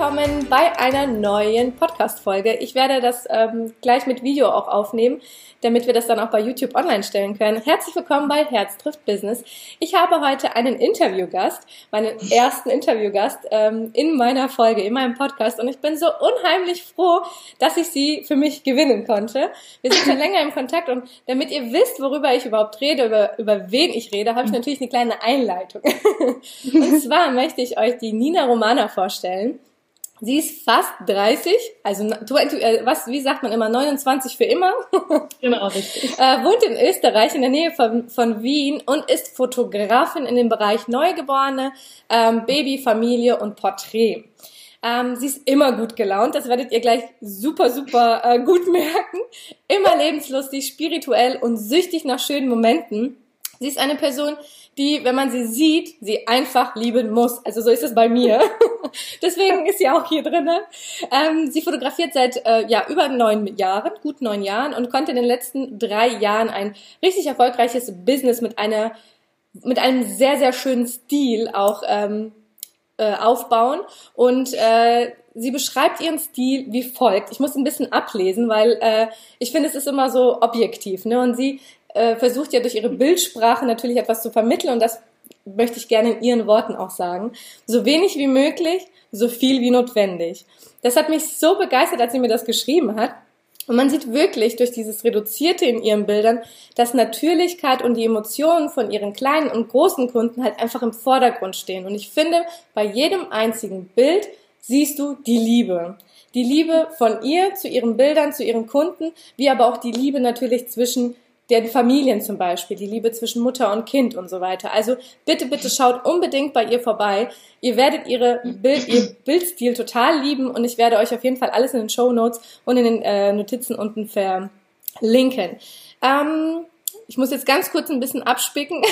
Willkommen bei einer neuen Podcast-Folge. Ich werde das ähm, gleich mit Video auch aufnehmen, damit wir das dann auch bei YouTube online stellen können. Herzlich willkommen bei Herz trifft Business. Ich habe heute einen Interviewgast, meinen ersten Interviewgast ähm, in meiner Folge, in meinem Podcast und ich bin so unheimlich froh, dass ich sie für mich gewinnen konnte. Wir sind schon länger im Kontakt und damit ihr wisst, worüber ich überhaupt rede, über, über wen ich rede, habe ich natürlich eine kleine Einleitung. und zwar möchte ich euch die Nina Romana vorstellen. Sie ist fast 30, also äh, was, wie sagt man immer, 29 für immer. Genau, richtig. äh, wohnt in Österreich in der Nähe von, von Wien und ist Fotografin in dem Bereich Neugeborene, ähm, Baby, Familie und Porträt. Ähm, sie ist immer gut gelaunt, das werdet ihr gleich super, super äh, gut merken. Immer lebenslustig, spirituell und süchtig nach schönen Momenten. Sie ist eine Person, die, wenn man sie sieht, sie einfach lieben muss. Also so ist es bei mir. Deswegen ist sie auch hier drinnen. Ähm, sie fotografiert seit äh, ja über neun Jahren, gut neun Jahren und konnte in den letzten drei Jahren ein richtig erfolgreiches Business mit einer mit einem sehr sehr schönen Stil auch ähm, äh, aufbauen und äh, sie beschreibt ihren Stil wie folgt. Ich muss ein bisschen ablesen, weil äh, ich finde, es ist immer so objektiv. Ne? Und sie äh, versucht ja durch ihre Bildsprache natürlich etwas zu vermitteln und das möchte ich gerne in ihren Worten auch sagen. So wenig wie möglich, so viel wie notwendig. Das hat mich so begeistert, als sie mir das geschrieben hat. Und man sieht wirklich durch dieses Reduzierte in ihren Bildern, dass Natürlichkeit und die Emotionen von ihren kleinen und großen Kunden halt einfach im Vordergrund stehen. Und ich finde, bei jedem einzigen Bild siehst du die Liebe. Die Liebe von ihr zu ihren Bildern, zu ihren Kunden, wie aber auch die Liebe natürlich zwischen den Familien zum Beispiel, die Liebe zwischen Mutter und Kind und so weiter. Also bitte, bitte schaut unbedingt bei ihr vorbei. Ihr werdet ihre Bild, ihr Bildstil total lieben und ich werde euch auf jeden Fall alles in den Show Notes und in den äh, Notizen unten verlinken. Ähm, ich muss jetzt ganz kurz ein bisschen abspicken.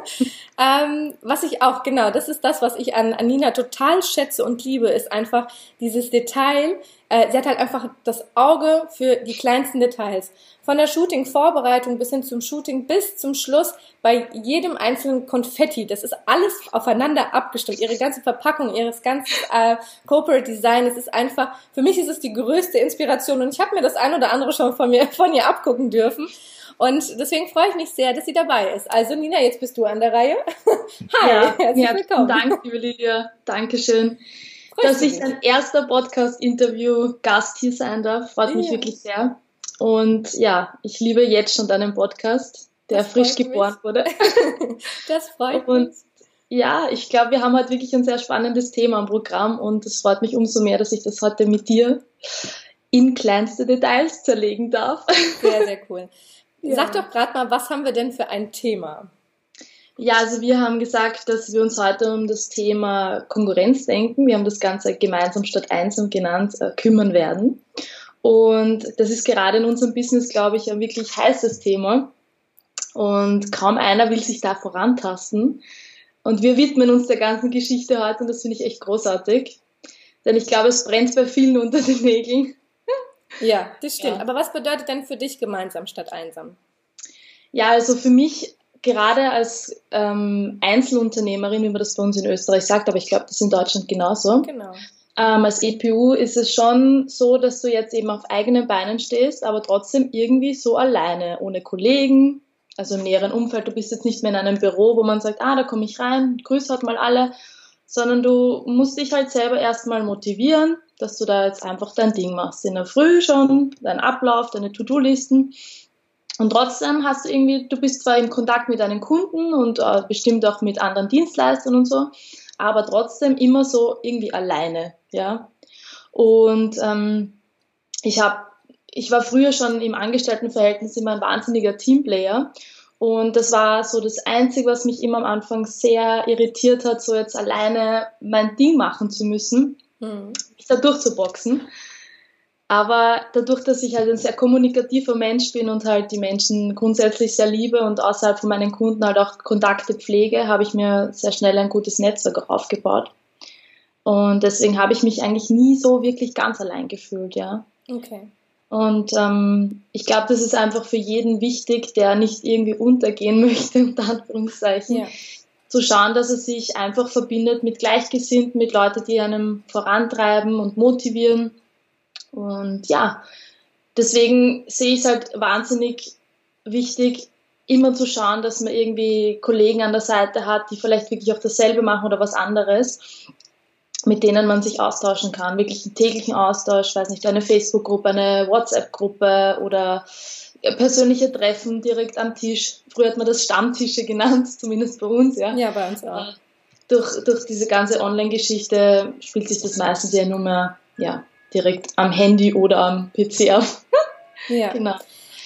ähm, was ich auch, genau, das ist das, was ich an, Nina total schätze und liebe, ist einfach dieses Detail. Äh, sie hat halt einfach das Auge für die kleinsten Details. Von der Shooting-Vorbereitung bis hin zum Shooting bis zum Schluss bei jedem einzelnen Konfetti. Das ist alles aufeinander abgestimmt. Ihre ganze Verpackung, ihres ganzen äh, Corporate Design. Es ist einfach, für mich ist es die größte Inspiration und ich habe mir das ein oder andere schon von mir, von ihr abgucken dürfen. Und deswegen freue ich mich sehr, dass sie dabei ist. Also Nina, jetzt bist du an der Reihe. Hi, ja, herzlich willkommen. Dank, liebe Lydia. Dankeschön. Freut dass ich dein erster Podcast-Interview-Gast hier sein darf, freut ja. mich wirklich sehr. Und ja, ich liebe jetzt schon deinen Podcast, der das frisch geboren mich. wurde. das freut und, mich. Ja, ich glaube, wir haben heute wirklich ein sehr spannendes Thema im Programm und es freut mich umso mehr, dass ich das heute mit dir in kleinste Details zerlegen darf. Sehr, sehr cool. Ja. Sag doch gerade mal, was haben wir denn für ein Thema? Ja, also wir haben gesagt, dass wir uns heute um das Thema Konkurrenz denken. Wir haben das Ganze gemeinsam statt einsam genannt, äh, kümmern werden. Und das ist gerade in unserem Business, glaube ich, ein wirklich heißes Thema. Und kaum einer will sich da vorantasten. Und wir widmen uns der ganzen Geschichte heute und das finde ich echt großartig. Denn ich glaube, es brennt bei vielen unter den Nägeln. Ja, das stimmt. Ja. Aber was bedeutet denn für dich gemeinsam statt einsam? Ja, also für mich gerade als ähm, Einzelunternehmerin, wie man das bei uns in Österreich sagt, aber ich glaube, das ist in Deutschland genauso. Genau. Ähm, als EPU ist es schon so, dass du jetzt eben auf eigenen Beinen stehst, aber trotzdem irgendwie so alleine, ohne Kollegen, also im näheren Umfeld. Du bist jetzt nicht mehr in einem Büro, wo man sagt, ah, da komme ich rein, grüß halt mal alle, sondern du musst dich halt selber erstmal motivieren, dass du da jetzt einfach dein Ding machst. In der Früh schon, dein Ablauf, deine To-Do-Listen. Und trotzdem hast du irgendwie, du bist zwar in Kontakt mit deinen Kunden und äh, bestimmt auch mit anderen Dienstleistern und so, aber trotzdem immer so irgendwie alleine, ja. Und ähm, ich habe, ich war früher schon im Angestelltenverhältnis immer ein wahnsinniger Teamplayer und das war so das Einzige, was mich immer am Anfang sehr irritiert hat, so jetzt alleine mein Ding machen zu müssen, mhm. Da durchzuboxen. Aber dadurch, dass ich halt ein sehr kommunikativer Mensch bin und halt die Menschen grundsätzlich sehr liebe und außerhalb von meinen Kunden halt auch Kontakte pflege, habe ich mir sehr schnell ein gutes Netzwerk aufgebaut. Und deswegen habe ich mich eigentlich nie so wirklich ganz allein gefühlt, ja. Okay. Und ähm, ich glaube, das ist einfach für jeden wichtig, der nicht irgendwie untergehen möchte, unter Anführungszeichen, ja. Zu schauen, dass er sich einfach verbindet mit Gleichgesinnten, mit Leuten, die einem vorantreiben und motivieren und ja, deswegen sehe ich es halt wahnsinnig wichtig, immer zu schauen, dass man irgendwie Kollegen an der Seite hat, die vielleicht wirklich auch dasselbe machen oder was anderes, mit denen man sich austauschen kann. Wirklich einen täglichen Austausch, weiß nicht, eine Facebook-Gruppe, eine WhatsApp-Gruppe oder persönliche Treffen direkt am Tisch. Früher hat man das Stammtische genannt, zumindest bei uns, ja. Ja, bei uns auch. Durch, durch diese ganze Online-Geschichte spielt sich das meistens ja nur mehr, ja, direkt am Handy oder am PC auf. ja. Genau.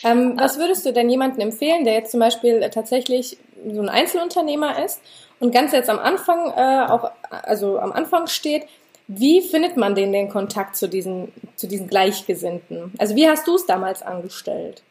Ähm, was würdest du denn jemandem empfehlen, der jetzt zum Beispiel tatsächlich so ein Einzelunternehmer ist und ganz jetzt am Anfang äh, auch, also am Anfang steht, wie findet man den den Kontakt zu diesen, zu diesen Gleichgesinnten? Also wie hast du es damals angestellt?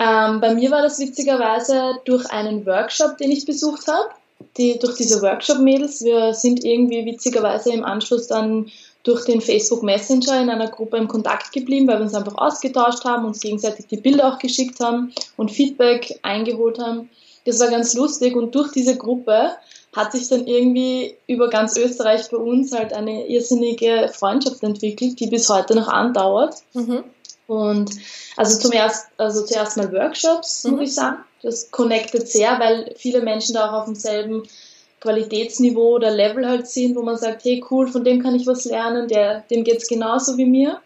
Ähm, bei mir war das witzigerweise durch einen Workshop, den ich besucht habe. Die, durch diese Workshop-Mädels. Wir sind irgendwie witzigerweise im Anschluss dann durch den Facebook Messenger in einer Gruppe im Kontakt geblieben, weil wir uns einfach ausgetauscht haben, uns gegenseitig die Bilder auch geschickt haben und Feedback eingeholt haben. Das war ganz lustig und durch diese Gruppe hat sich dann irgendwie über ganz Österreich bei uns halt eine irrsinnige Freundschaft entwickelt, die bis heute noch andauert. Mhm. Und also zum erst, also zuerst mal Workshops, mhm. muss ich sagen. Das connectet sehr, weil viele Menschen da auch auf demselben Qualitätsniveau oder Level halt sind, wo man sagt, hey cool, von dem kann ich was lernen, der, dem geht's genauso wie mir.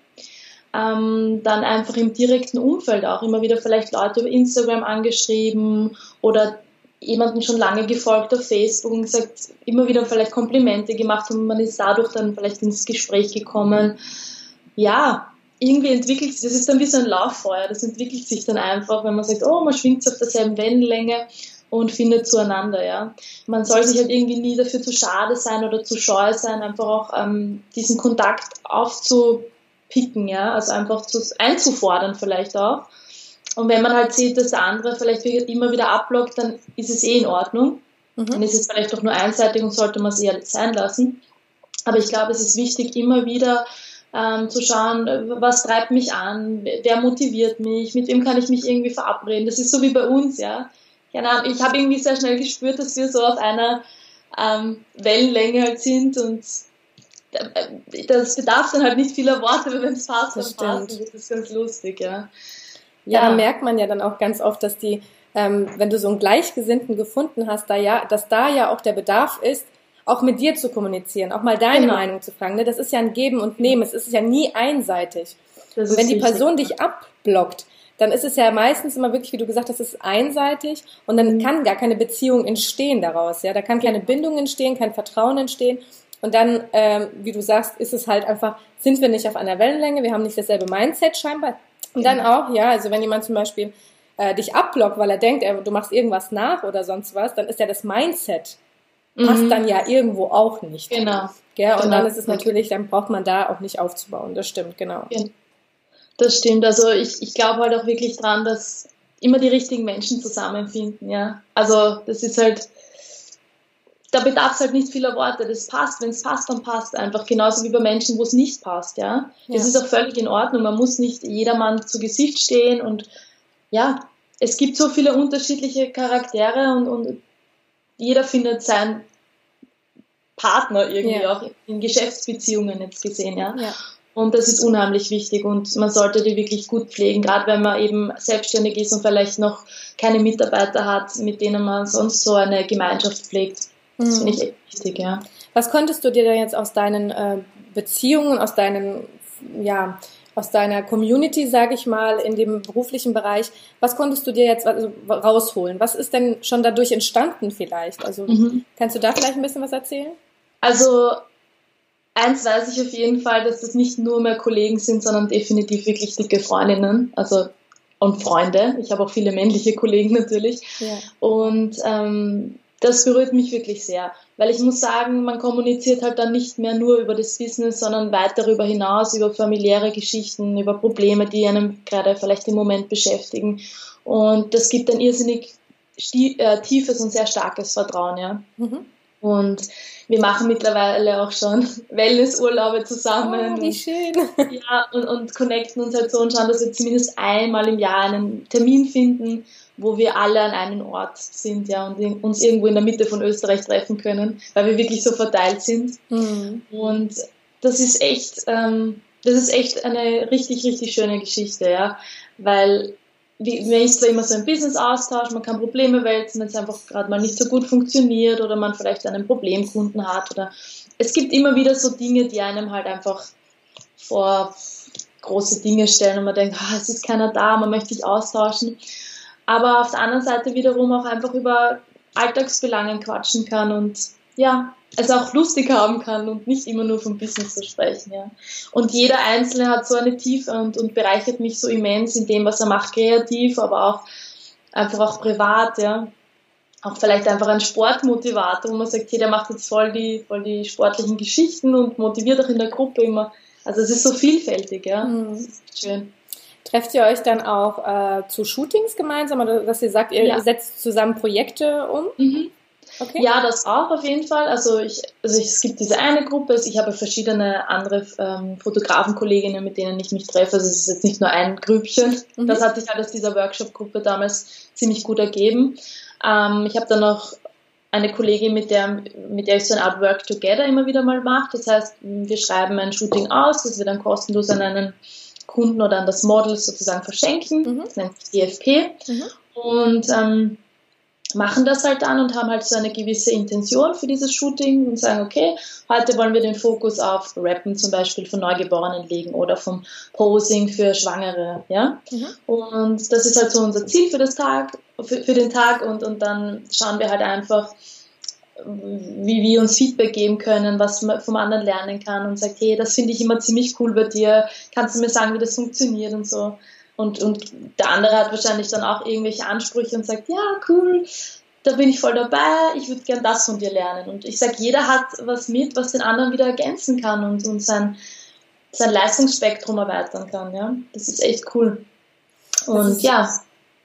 Ähm, dann einfach im direkten Umfeld auch immer wieder vielleicht Leute über Instagram angeschrieben oder jemanden schon lange gefolgt auf Facebook und gesagt, immer wieder vielleicht Komplimente gemacht und man ist dadurch dann vielleicht ins Gespräch gekommen. Ja, irgendwie entwickelt sich, das ist dann wie so ein Lauffeuer, das entwickelt sich dann einfach, wenn man sagt, oh, man schwingt auf derselben Wellenlänge und findet zueinander, ja. Man soll sich halt irgendwie nie dafür zu schade sein oder zu scheu sein, einfach auch ähm, diesen Kontakt aufzupicken, ja, also einfach zu, einzufordern vielleicht auch. Und wenn man halt sieht, dass der andere vielleicht immer wieder abblockt, dann ist es eh in Ordnung. Mhm. Dann ist es vielleicht doch nur einseitig und sollte man es eher sein lassen. Aber ich glaube, es ist wichtig, immer wieder ähm, zu schauen, was treibt mich an, wer motiviert mich, mit wem kann ich mich irgendwie verabreden. Das ist so wie bei uns, ja keine Ahnung, ich habe irgendwie sehr schnell gespürt, dass wir so auf einer ähm, Wellenlänge halt sind und äh, das bedarf dann halt nicht vieler Worte, wenn es passt, dann passt. Das ist ganz lustig, ja. Ja, ja, da merkt man ja dann auch ganz oft, dass die, ähm, wenn du so einen Gleichgesinnten gefunden hast, da ja, dass da ja auch der Bedarf ist, auch mit dir zu kommunizieren, auch mal deine genau. Meinung zu fragen. Ne? Das ist ja ein Geben und Nehmen, es ist ja nie einseitig. und wenn die Person dich abblockt, dann ist es ja meistens immer wirklich, wie du gesagt hast, es ist einseitig und dann mhm. kann gar keine Beziehung entstehen daraus. Ja, da kann keine Bindung entstehen, kein Vertrauen entstehen. Und dann, ähm, wie du sagst, ist es halt einfach, sind wir nicht auf einer Wellenlänge, wir haben nicht dasselbe Mindset scheinbar. Und dann genau. auch, ja, also wenn jemand zum Beispiel äh, dich abblockt, weil er denkt, er, du machst irgendwas nach oder sonst was, dann ist ja das Mindset passt mhm. dann ja irgendwo auch nicht. Genau. Ja, und genau. dann ist es natürlich, dann braucht man da auch nicht aufzubauen. Das stimmt, genau. genau. Das stimmt. Also ich, ich glaube halt auch wirklich dran, dass immer die richtigen Menschen zusammenfinden, ja. Also das ist halt, da bedarf es halt nicht vieler Worte. Das passt. Wenn es passt, dann passt einfach. Genauso wie bei Menschen, wo es nicht passt, ja. ja. Das ist auch völlig in Ordnung. Man muss nicht jedermann zu Gesicht stehen und ja, es gibt so viele unterschiedliche Charaktere und, und jeder findet seinen Partner irgendwie ja. auch in Geschäftsbeziehungen jetzt gesehen, ja. ja. Und das ist unheimlich wichtig und man sollte die wirklich gut pflegen, gerade wenn man eben selbstständig ist und vielleicht noch keine Mitarbeiter hat, mit denen man sonst so eine Gemeinschaft pflegt. Das mhm. finde ich echt wichtig, ja. Was konntest du dir denn jetzt aus deinen äh, Beziehungen, aus deinen, ja, aus deiner Community, sage ich mal, in dem beruflichen Bereich, was konntest du dir jetzt also, rausholen? Was ist denn schon dadurch entstanden vielleicht? Also mhm. kannst du da vielleicht ein bisschen was erzählen? Also Eins weiß ich auf jeden Fall, dass das nicht nur mehr Kollegen sind, sondern definitiv wirklich dicke Freundinnen. Also und Freunde. Ich habe auch viele männliche Kollegen natürlich. Ja. Und ähm, das berührt mich wirklich sehr. Weil ich muss sagen, man kommuniziert halt dann nicht mehr nur über das Business, sondern weit darüber hinaus, über familiäre Geschichten, über Probleme, die einem gerade vielleicht im Moment beschäftigen. Und das gibt ein irrsinnig äh, tiefes und sehr starkes Vertrauen, ja. Mhm. Und wir machen mittlerweile auch schon Wellnessurlaube zusammen. Oh, wie schön. Ja, und, und connecten uns halt so und schauen, dass wir zumindest einmal im Jahr einen Termin finden, wo wir alle an einem Ort sind, ja, und uns irgendwo in der Mitte von Österreich treffen können, weil wir wirklich so verteilt sind. Mhm. Und das ist echt, ähm, das ist echt eine richtig, richtig schöne Geschichte, ja, weil man ist zwar immer so ein Business-Austausch, man kann Probleme wälzen, wenn es einfach gerade mal nicht so gut funktioniert oder man vielleicht einen Problemkunden hat oder es gibt immer wieder so Dinge, die einem halt einfach vor große Dinge stellen und man denkt, oh, es ist keiner da, man möchte sich austauschen. Aber auf der anderen Seite wiederum auch einfach über Alltagsbelangen quatschen kann und ja, es auch lustig haben kann und nicht immer nur vom Business zu sprechen. Ja. Und jeder Einzelne hat so eine Tiefe und, und bereichert mich so immens in dem, was er macht, kreativ, aber auch einfach auch privat, ja. Auch vielleicht einfach ein Sportmotivator, wo man sagt, hey, der macht jetzt voll die, voll die sportlichen Geschichten und motiviert auch in der Gruppe immer. Also es ist so vielfältig, ja. Mhm. Das ist schön. Trefft ihr euch dann auch äh, zu Shootings gemeinsam oder dass ihr sagt, ihr ja. setzt zusammen Projekte um? Mhm. Okay. Ja, das auch auf jeden Fall. Also, ich, also ich, es gibt diese eine Gruppe, also ich habe verschiedene andere ähm, Fotografenkolleginnen, mit denen ich mich treffe. Also es ist jetzt nicht nur ein Grüppchen. Mhm. Das hat sich halt aus dieser Workshop-Gruppe damals ziemlich gut ergeben. Ähm, ich habe dann noch eine Kollegin, mit der, mit der ich so ein Art Work Together immer wieder mal mache. Das heißt, wir schreiben ein Shooting aus, das wir dann kostenlos an einen Kunden oder an das Model sozusagen verschenken. Mhm. Das nennt sich DFP. Mhm. Und ähm, machen das halt dann und haben halt so eine gewisse Intention für dieses Shooting und sagen, okay, heute wollen wir den Fokus auf Rappen zum Beispiel von Neugeborenen legen oder vom Posing für Schwangere, ja. Mhm. Und das ist halt so unser Ziel für das Tag, für, für den Tag und, und dann schauen wir halt einfach, wie wir uns Feedback geben können, was man vom anderen lernen kann und sagt, hey, das finde ich immer ziemlich cool bei dir, kannst du mir sagen, wie das funktioniert und so. Und, und der andere hat wahrscheinlich dann auch irgendwelche Ansprüche und sagt, ja, cool, da bin ich voll dabei, ich würde gern das von dir lernen. Und ich sage, jeder hat was mit, was den anderen wieder ergänzen kann und, und sein, sein Leistungsspektrum erweitern kann. Ja? Das ist echt cool. Und ja,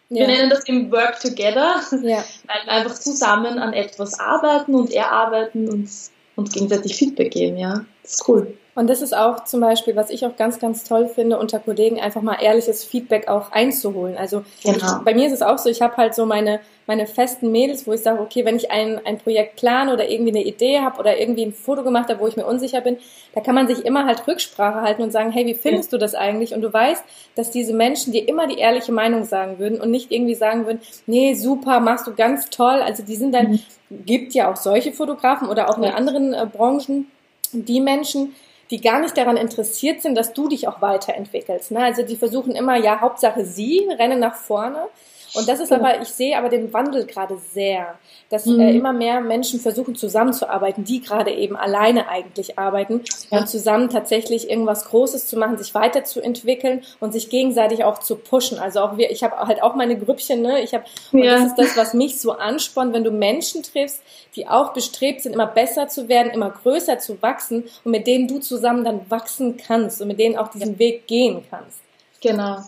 wir nennen das im Work Together, ja. weil wir einfach zusammen an etwas arbeiten und erarbeiten und uns gegenseitig Feedback geben, ja. Das ist cool. Und das ist auch zum Beispiel, was ich auch ganz, ganz toll finde, unter Kollegen einfach mal ehrliches Feedback auch einzuholen. Also genau. ich, bei mir ist es auch so, ich habe halt so meine, meine festen Mädels, wo ich sage, okay, wenn ich ein, ein Projekt plane oder irgendwie eine Idee habe oder irgendwie ein Foto gemacht habe, wo ich mir unsicher bin, da kann man sich immer halt Rücksprache halten und sagen, hey, wie findest ja. du das eigentlich? Und du weißt, dass diese Menschen dir immer die ehrliche Meinung sagen würden und nicht irgendwie sagen würden, nee, super, machst du ganz toll. Also die sind dann, mhm. gibt ja auch solche Fotografen oder auch in ja. anderen äh, Branchen, die Menschen, die gar nicht daran interessiert sind, dass du dich auch weiterentwickelst. Ne? Also die versuchen immer, ja, Hauptsache sie, rennen nach vorne. Und das ist genau. aber, ich sehe aber den Wandel gerade sehr, dass mhm. äh, immer mehr Menschen versuchen zusammenzuarbeiten, die gerade eben alleine eigentlich arbeiten ja. und zusammen tatsächlich irgendwas Großes zu machen, sich weiterzuentwickeln und sich gegenseitig auch zu pushen. Also auch wir, ich habe halt auch meine Grüppchen, ne? Ich habe, und ja. das ist das, was mich so anspornt, wenn du Menschen triffst, die auch bestrebt sind, immer besser zu werden, immer größer zu wachsen und mit denen du zusammen dann wachsen kannst und mit denen auch diesen ja. Weg gehen kannst. Genau.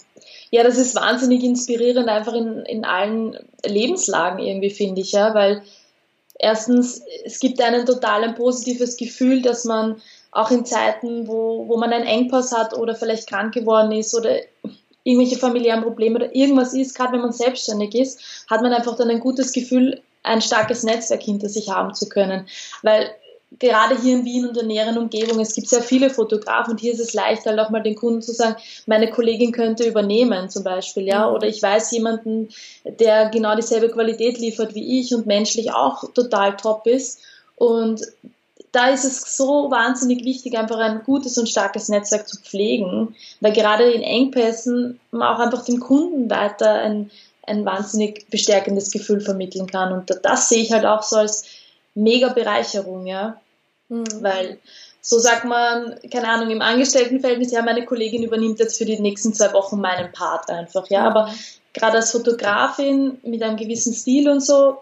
Ja, das ist wahnsinnig inspirierend, einfach in, in allen Lebenslagen irgendwie, finde ich, ja, weil erstens, es gibt einen total ein positives Gefühl, dass man auch in Zeiten, wo, wo man einen Engpass hat oder vielleicht krank geworden ist oder irgendwelche familiären Probleme oder irgendwas ist, gerade wenn man selbstständig ist, hat man einfach dann ein gutes Gefühl, ein starkes Netzwerk hinter sich haben zu können. Weil gerade hier in Wien und der näheren Umgebung, es gibt sehr viele Fotografen und hier ist es leicht, halt auch mal den Kunden zu sagen, meine Kollegin könnte übernehmen zum Beispiel, ja, mhm. oder ich weiß jemanden, der genau dieselbe Qualität liefert wie ich und menschlich auch total top ist und da ist es so wahnsinnig wichtig, einfach ein gutes und starkes Netzwerk zu pflegen, weil gerade in Engpässen man auch einfach dem Kunden weiter ein, ein wahnsinnig bestärkendes Gefühl vermitteln kann. Und das sehe ich halt auch so als mega Bereicherung, ja. Mhm. Weil so sagt man, keine Ahnung, im Angestelltenverhältnis, ja, meine Kollegin übernimmt jetzt für die nächsten zwei Wochen meinen Part einfach, ja. Aber gerade als Fotografin mit einem gewissen Stil und so,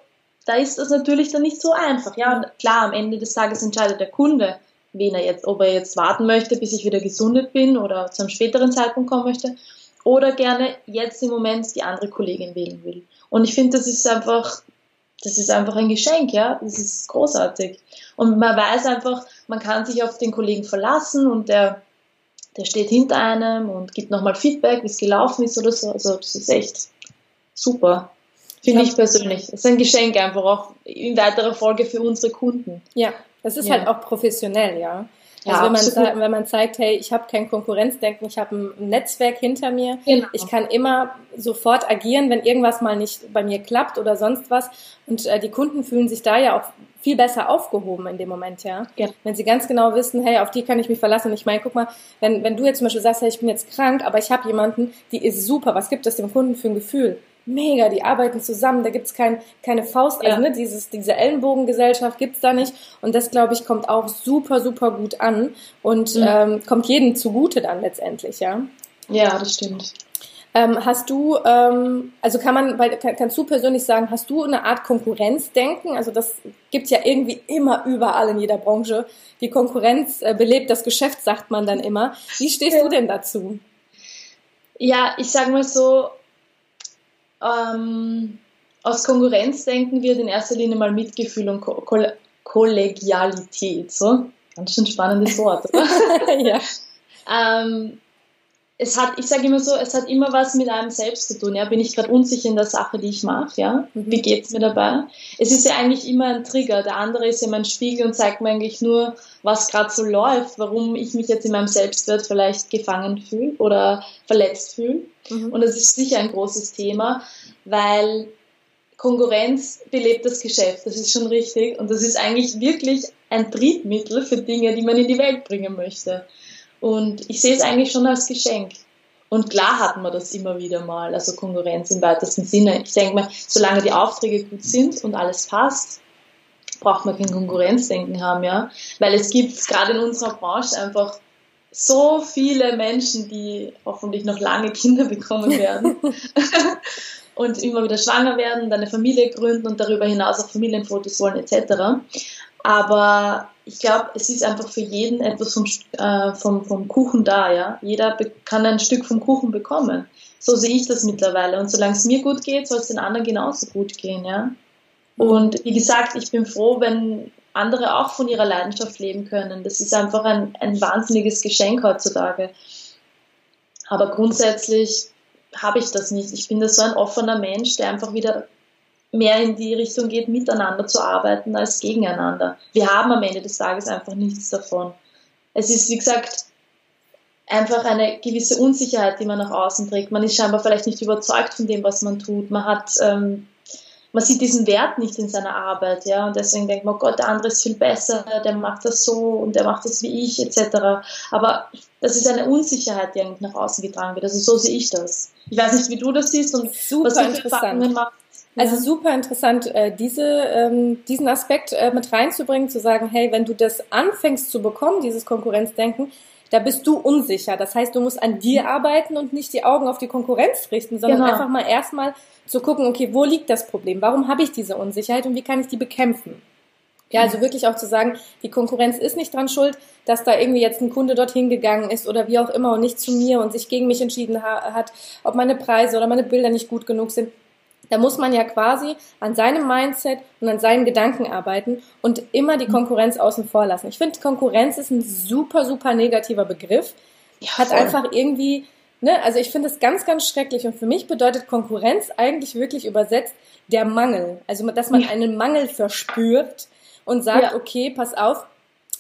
da ist das natürlich dann nicht so einfach. Ja, und klar, am Ende des Tages entscheidet der Kunde, wen er jetzt, ob er jetzt warten möchte, bis ich wieder gesundet bin oder zu einem späteren Zeitpunkt kommen möchte oder gerne jetzt im Moment die andere Kollegin wählen will. Und ich finde, das ist einfach, das ist einfach ein Geschenk, ja, das ist großartig. Und man weiß einfach, man kann sich auf den Kollegen verlassen und der, der steht hinter einem und gibt nochmal Feedback, wie es gelaufen ist oder so. Also das ist echt super. Finde ich persönlich. Das ist ein Geschenk einfach auch in weiterer Folge für unsere Kunden. Ja, das ist ja. halt auch professionell, ja. Also ja, wenn, man sagt, wenn man zeigt, hey, ich habe kein Konkurrenzdenken, ich habe ein Netzwerk hinter mir, genau. ich kann immer sofort agieren, wenn irgendwas mal nicht bei mir klappt oder sonst was. Und äh, die Kunden fühlen sich da ja auch viel besser aufgehoben in dem Moment, ja? ja. Wenn sie ganz genau wissen, hey, auf die kann ich mich verlassen. Ich meine, guck mal, wenn, wenn du jetzt zum Beispiel sagst, hey, ich bin jetzt krank, aber ich habe jemanden, die ist super, was gibt es dem Kunden für ein Gefühl? Mega, die arbeiten zusammen, da gibt's kein, keine Faust, also ja. ne, dieses, diese Ellenbogengesellschaft gibt's da nicht und das, glaube ich, kommt auch super, super gut an und mhm. ähm, kommt jedem zugute dann letztendlich, ja. Ja, das stimmt. Ähm, hast du, ähm, also kann man, weil, kann, kannst du persönlich sagen, hast du eine Art Konkurrenzdenken? Also das gibt's ja irgendwie immer überall in jeder Branche. Die Konkurrenz äh, belebt das Geschäft, sagt man dann immer. Wie stehst du denn dazu? Ja, ich sage mal so, ähm, aus Konkurrenzdenken wird in erster Linie mal Mitgefühl und Ko Ko Kollegialität. So, ganz schön spannendes Wort, oder? ja. Ähm, es hat, ich sage immer so, es hat immer was mit einem selbst zu tun. Ja, bin ich gerade unsicher in der Sache, die ich mache? Ja, mhm. wie geht's mir dabei? Es ist ja eigentlich immer ein Trigger. Der andere ist ja mein Spiegel und zeigt mir eigentlich nur, was gerade so läuft, warum ich mich jetzt in meinem Selbstwert vielleicht gefangen fühle oder verletzt fühle. Mhm. Und das ist sicher ein großes Thema, weil Konkurrenz belebt das Geschäft. Das ist schon richtig. Und das ist eigentlich wirklich ein Triebmittel für Dinge, die man in die Welt bringen möchte. Und ich sehe es eigentlich schon als Geschenk. Und klar hatten wir das immer wieder mal, also Konkurrenz im weitesten Sinne. Ich denke mal, solange die Aufträge gut sind und alles passt, braucht man kein Konkurrenzdenken haben, ja. Weil es gibt gerade in unserer Branche einfach so viele Menschen, die hoffentlich noch lange Kinder bekommen werden und immer wieder schwanger werden, dann eine Familie gründen und darüber hinaus auch Familienfotos wollen etc. Aber ich glaube, es ist einfach für jeden etwas vom, äh, vom, vom Kuchen da, ja. Jeder kann ein Stück vom Kuchen bekommen. So sehe ich das mittlerweile. Und solange es mir gut geht, soll es den anderen genauso gut gehen, ja. Und wie gesagt, ich bin froh, wenn andere auch von ihrer Leidenschaft leben können. Das ist einfach ein, ein wahnsinniges Geschenk heutzutage. Aber grundsätzlich habe ich das nicht. Ich bin da so ein offener Mensch, der einfach wieder mehr in die Richtung geht, miteinander zu arbeiten als gegeneinander. Wir haben am Ende des Tages einfach nichts davon. Es ist, wie gesagt, einfach eine gewisse Unsicherheit, die man nach außen trägt. Man ist scheinbar vielleicht nicht überzeugt von dem, was man tut. Man hat, ähm, man sieht diesen Wert nicht in seiner Arbeit, ja, und deswegen denkt man, oh Gott, der andere ist viel besser, der macht das so und der macht das wie ich, etc. Aber das ist eine Unsicherheit, die eigentlich nach außen getragen wird. Also so sehe ich das. Ich weiß nicht, wie du das siehst und Super was du für Erfahrungen machst. Also super interessant, äh, diese, ähm, diesen Aspekt äh, mit reinzubringen, zu sagen, hey, wenn du das anfängst zu bekommen, dieses Konkurrenzdenken, da bist du unsicher. Das heißt, du musst an dir mhm. arbeiten und nicht die Augen auf die Konkurrenz richten, sondern genau. einfach mal erstmal zu gucken, okay, wo liegt das Problem? Warum habe ich diese Unsicherheit und wie kann ich die bekämpfen? Ja, also wirklich auch zu sagen, die Konkurrenz ist nicht dran schuld, dass da irgendwie jetzt ein Kunde dorthin gegangen ist oder wie auch immer und nicht zu mir und sich gegen mich entschieden hat, ob meine Preise oder meine Bilder nicht gut genug sind. Da muss man ja quasi an seinem Mindset und an seinen Gedanken arbeiten und immer die Konkurrenz außen vor lassen. Ich finde, Konkurrenz ist ein super, super negativer Begriff. Ja, Hat einfach irgendwie, ne, also ich finde es ganz, ganz schrecklich und für mich bedeutet Konkurrenz eigentlich wirklich übersetzt der Mangel. Also, dass man einen Mangel verspürt und sagt, ja. okay, pass auf,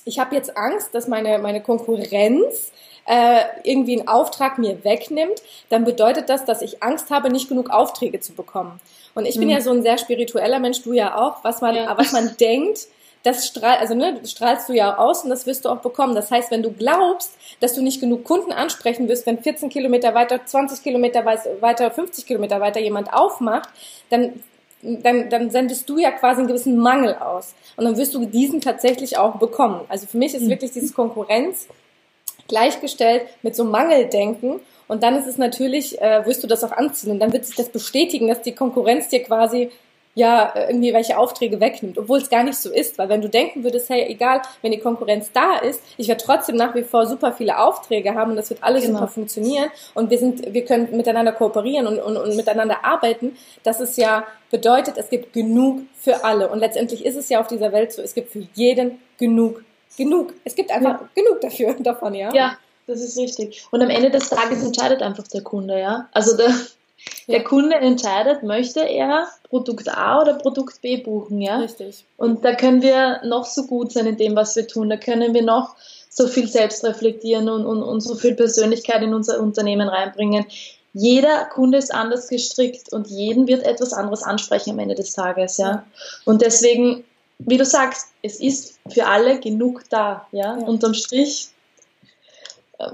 ich habe jetzt Angst, dass meine, meine Konkurrenz äh, irgendwie einen Auftrag mir wegnimmt, dann bedeutet das, dass ich Angst habe, nicht genug Aufträge zu bekommen. Und ich bin mhm. ja so ein sehr spiritueller Mensch, du ja auch, was man, ja. was man denkt, das strahl, also ne, strahlst du ja aus und das wirst du auch bekommen. Das heißt, wenn du glaubst, dass du nicht genug Kunden ansprechen wirst, wenn 14 Kilometer weiter, 20 Kilometer weiter, 50 Kilometer weiter jemand aufmacht, dann dann, dann sendest du ja quasi einen gewissen Mangel aus. Und dann wirst du diesen tatsächlich auch bekommen. Also für mich ist mhm. wirklich dieses Konkurrenz gleichgestellt mit so Mangeldenken. Und dann ist es natürlich, äh, wirst du das auch anziehen. Und dann wird sich das bestätigen, dass die Konkurrenz dir quasi ja irgendwie welche Aufträge wegnimmt, obwohl es gar nicht so ist, weil wenn du denken würdest, hey, egal, wenn die Konkurrenz da ist, ich werde trotzdem nach wie vor super viele Aufträge haben und das wird alles genau. super funktionieren und wir sind, wir können miteinander kooperieren und, und, und miteinander arbeiten, das ist ja bedeutet, es gibt genug für alle und letztendlich ist es ja auf dieser Welt so, es gibt für jeden genug, genug. Es gibt einfach ja. genug dafür davon, ja. Ja, das ist richtig. Und am Ende des Tages entscheidet einfach der Kunde, ja. Also der, der. Kunde entscheidet, möchte er Produkt A oder Produkt B buchen, ja? Richtig. Und da können wir noch so gut sein in dem, was wir tun. Da können wir noch so viel selbst reflektieren und, und, und so viel Persönlichkeit in unser Unternehmen reinbringen. Jeder Kunde ist anders gestrickt und jeden wird etwas anderes ansprechen am Ende des Tages, ja. Und deswegen, wie du sagst, es ist für alle genug da, ja. ja. Unterm Strich,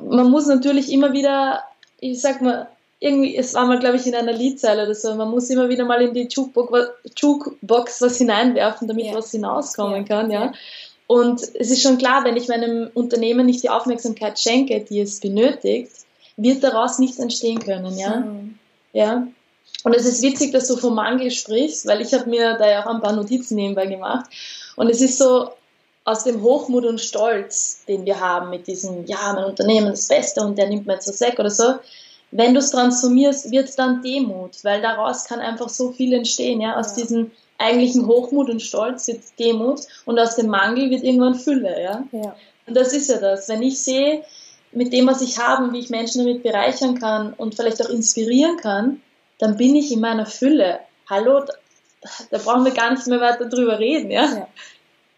man muss natürlich immer wieder, ich sag mal, irgendwie, es war mal, glaube ich, in einer Liedzeile oder so, man muss immer wieder mal in die Jukebox, was hineinwerfen, damit ja. was hinauskommen ja. kann, ja. Und es ist schon klar, wenn ich meinem Unternehmen nicht die Aufmerksamkeit schenke, die es benötigt, wird daraus nichts entstehen können, ja. Mhm. Ja. Und es ist witzig, dass du vom Mangel sprichst, weil ich habe mir da ja auch ein paar Notizen nebenbei gemacht. Und es ist so, aus dem Hochmut und Stolz, den wir haben mit diesem, ja, mein Unternehmen ist das Beste und der nimmt mir jetzt was weg oder so, wenn du es transformierst, wird es dann Demut, weil daraus kann einfach so viel entstehen. Ja? Aus ja. diesem eigentlichen Hochmut und Stolz wird Demut und aus dem Mangel wird irgendwann Fülle. Ja? ja? Und das ist ja das. Wenn ich sehe, mit dem, was ich habe, wie ich Menschen damit bereichern kann und vielleicht auch inspirieren kann, dann bin ich in meiner Fülle. Hallo, da, da brauchen wir gar nicht mehr weiter drüber reden. Ja? ja.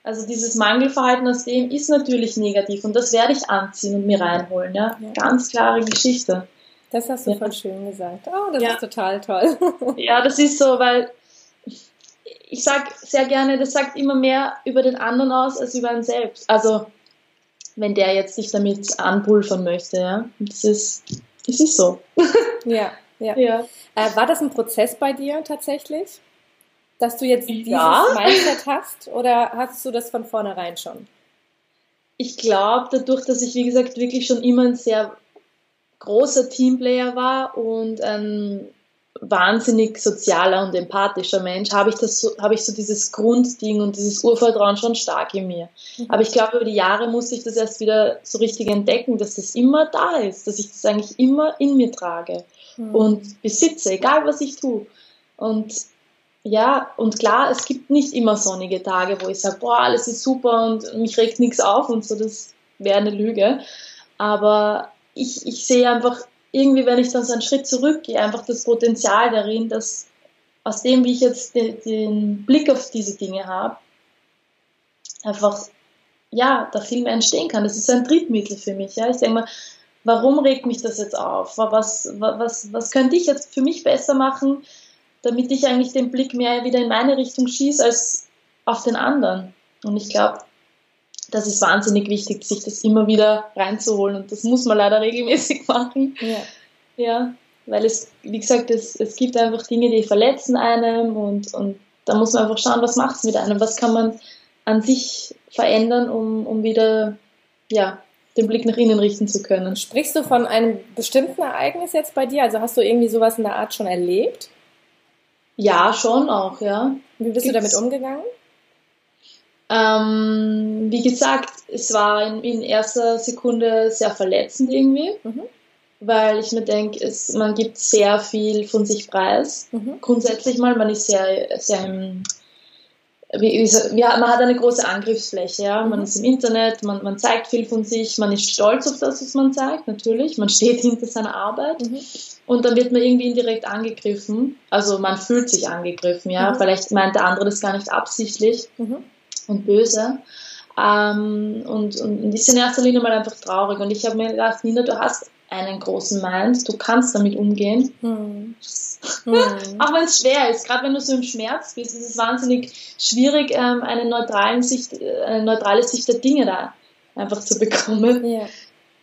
Also dieses Mangelverhalten aus dem ist natürlich negativ und das werde ich anziehen und mir reinholen. Ja? ja. Ganz klare Geschichte. Das hast du ja. voll schön gesagt. Oh, das ja. ist total toll. ja, das ist so, weil ich sage sehr gerne, das sagt immer mehr über den anderen aus als über einen selbst. Also wenn der jetzt sich damit anpulvern möchte, ja. Das ist, das ist so. ja, ja. ja. Äh, war das ein Prozess bei dir tatsächlich? Dass du jetzt dieses ja. Mindset hast oder hast du das von vornherein schon? Ich glaube, dadurch, dass ich, wie gesagt, wirklich schon immer ein sehr großer Teamplayer war und ein wahnsinnig sozialer und empathischer Mensch, habe ich das so, habe ich so dieses Grundding und dieses Urvertrauen schon stark in mir. Mhm. Aber ich glaube, über die Jahre muss ich das erst wieder so richtig entdecken, dass das immer da ist, dass ich das eigentlich immer in mir trage mhm. und besitze, egal was ich tue. Und ja, und klar, es gibt nicht immer sonnige Tage, wo ich sage, boah, alles ist super und mich regt nichts auf und so, das wäre eine Lüge. Aber ich, ich sehe einfach irgendwie, wenn ich dann so einen Schritt zurückgehe, einfach das Potenzial darin, dass aus dem, wie ich jetzt den, den Blick auf diese Dinge habe, einfach, ja, da viel mehr entstehen kann. Das ist ein Triebmittel für mich. Ja. Ich denke mal, warum regt mich das jetzt auf? Was, was, was könnte ich jetzt für mich besser machen, damit ich eigentlich den Blick mehr wieder in meine Richtung schieße als auf den anderen? Und ich glaube, das ist wahnsinnig wichtig, sich das immer wieder reinzuholen und das muss man leider regelmäßig machen. Ja. ja weil es, wie gesagt, es, es gibt einfach Dinge, die verletzen einem und, und da muss man einfach schauen, was macht es mit einem, was kann man an sich verändern, um, um wieder ja, den Blick nach innen richten zu können. Sprichst du von einem bestimmten Ereignis jetzt bei dir? Also hast du irgendwie sowas in der Art schon erlebt? Ja, schon auch, ja. Wie bist Gibt's, du damit umgegangen? Ähm, wie gesagt, es war in, in, erster Sekunde sehr verletzend irgendwie, mhm. weil ich mir denke, man gibt sehr viel von sich preis. Mhm. Grundsätzlich mal, man ist sehr, sehr im, wie, man hat eine große Angriffsfläche, ja. Man mhm. ist im Internet, man, man zeigt viel von sich, man ist stolz auf das, was man zeigt, natürlich. Man steht hinter seiner Arbeit. Mhm. Und dann wird man irgendwie indirekt angegriffen. Also man fühlt sich angegriffen, ja. Mhm. Vielleicht meint der andere das gar nicht absichtlich. Mhm und böse. Ähm, und, und ist in erster Linie mal einfach traurig. Und ich habe mir gedacht, Nina, du hast einen großen Mind, du kannst damit umgehen. Hm. Hm. Auch wenn es schwer ist, gerade wenn du so im Schmerz bist, ist es wahnsinnig schwierig, ähm, eine, neutralen Sicht, äh, eine neutrale Sicht der Dinge da einfach zu bekommen. Ja.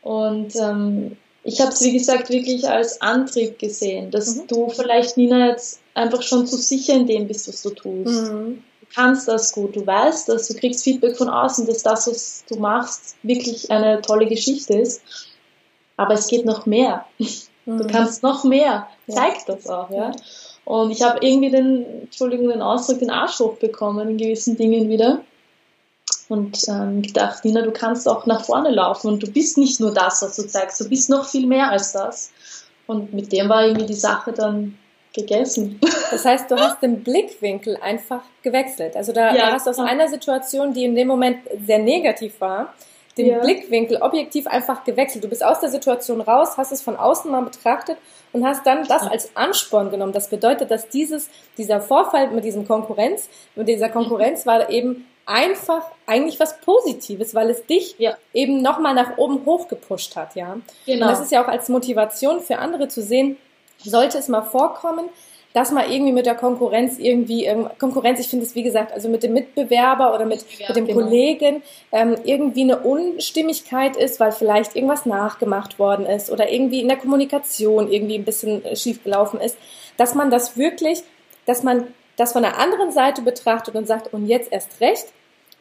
Und ähm, ich habe es, wie gesagt, wirklich als Antrieb gesehen, dass mhm. du vielleicht, Nina, jetzt einfach schon zu sicher in dem bist, was du tust. Mhm kannst das gut, du weißt dass du kriegst Feedback von außen, dass das, was du machst, wirklich eine tolle Geschichte ist. Aber es geht noch mehr. Du mhm. kannst noch mehr. Zeig das auch, ja. Und ich habe irgendwie den, Entschuldigung, den Ausdruck, den Arsch hochbekommen in gewissen Dingen wieder. Und ähm, gedacht, Nina, du kannst auch nach vorne laufen und du bist nicht nur das, was du zeigst, du bist noch viel mehr als das. Und mit dem war irgendwie die Sache dann gegessen. Das heißt, du hast den Blickwinkel einfach gewechselt. Also da, ja, hast du aus einer Situation, die in dem Moment sehr negativ war, den ja. Blickwinkel objektiv einfach gewechselt. Du bist aus der Situation raus, hast es von außen mal betrachtet und hast dann das als Ansporn genommen. Das bedeutet, dass dieses, dieser Vorfall mit diesem Konkurrenz, mit dieser Konkurrenz war eben einfach eigentlich was Positives, weil es dich ja. eben nochmal nach oben hochgepusht hat, ja. Genau. Und das ist ja auch als Motivation für andere zu sehen, sollte es mal vorkommen, dass man irgendwie mit der Konkurrenz irgendwie, ähm, Konkurrenz, ich finde es wie gesagt, also mit dem Mitbewerber oder mit, ja, mit dem genau. Kollegen ähm, irgendwie eine Unstimmigkeit ist, weil vielleicht irgendwas nachgemacht worden ist oder irgendwie in der Kommunikation irgendwie ein bisschen äh, schief gelaufen ist, dass man das wirklich, dass man das von der anderen Seite betrachtet und sagt, und jetzt erst recht,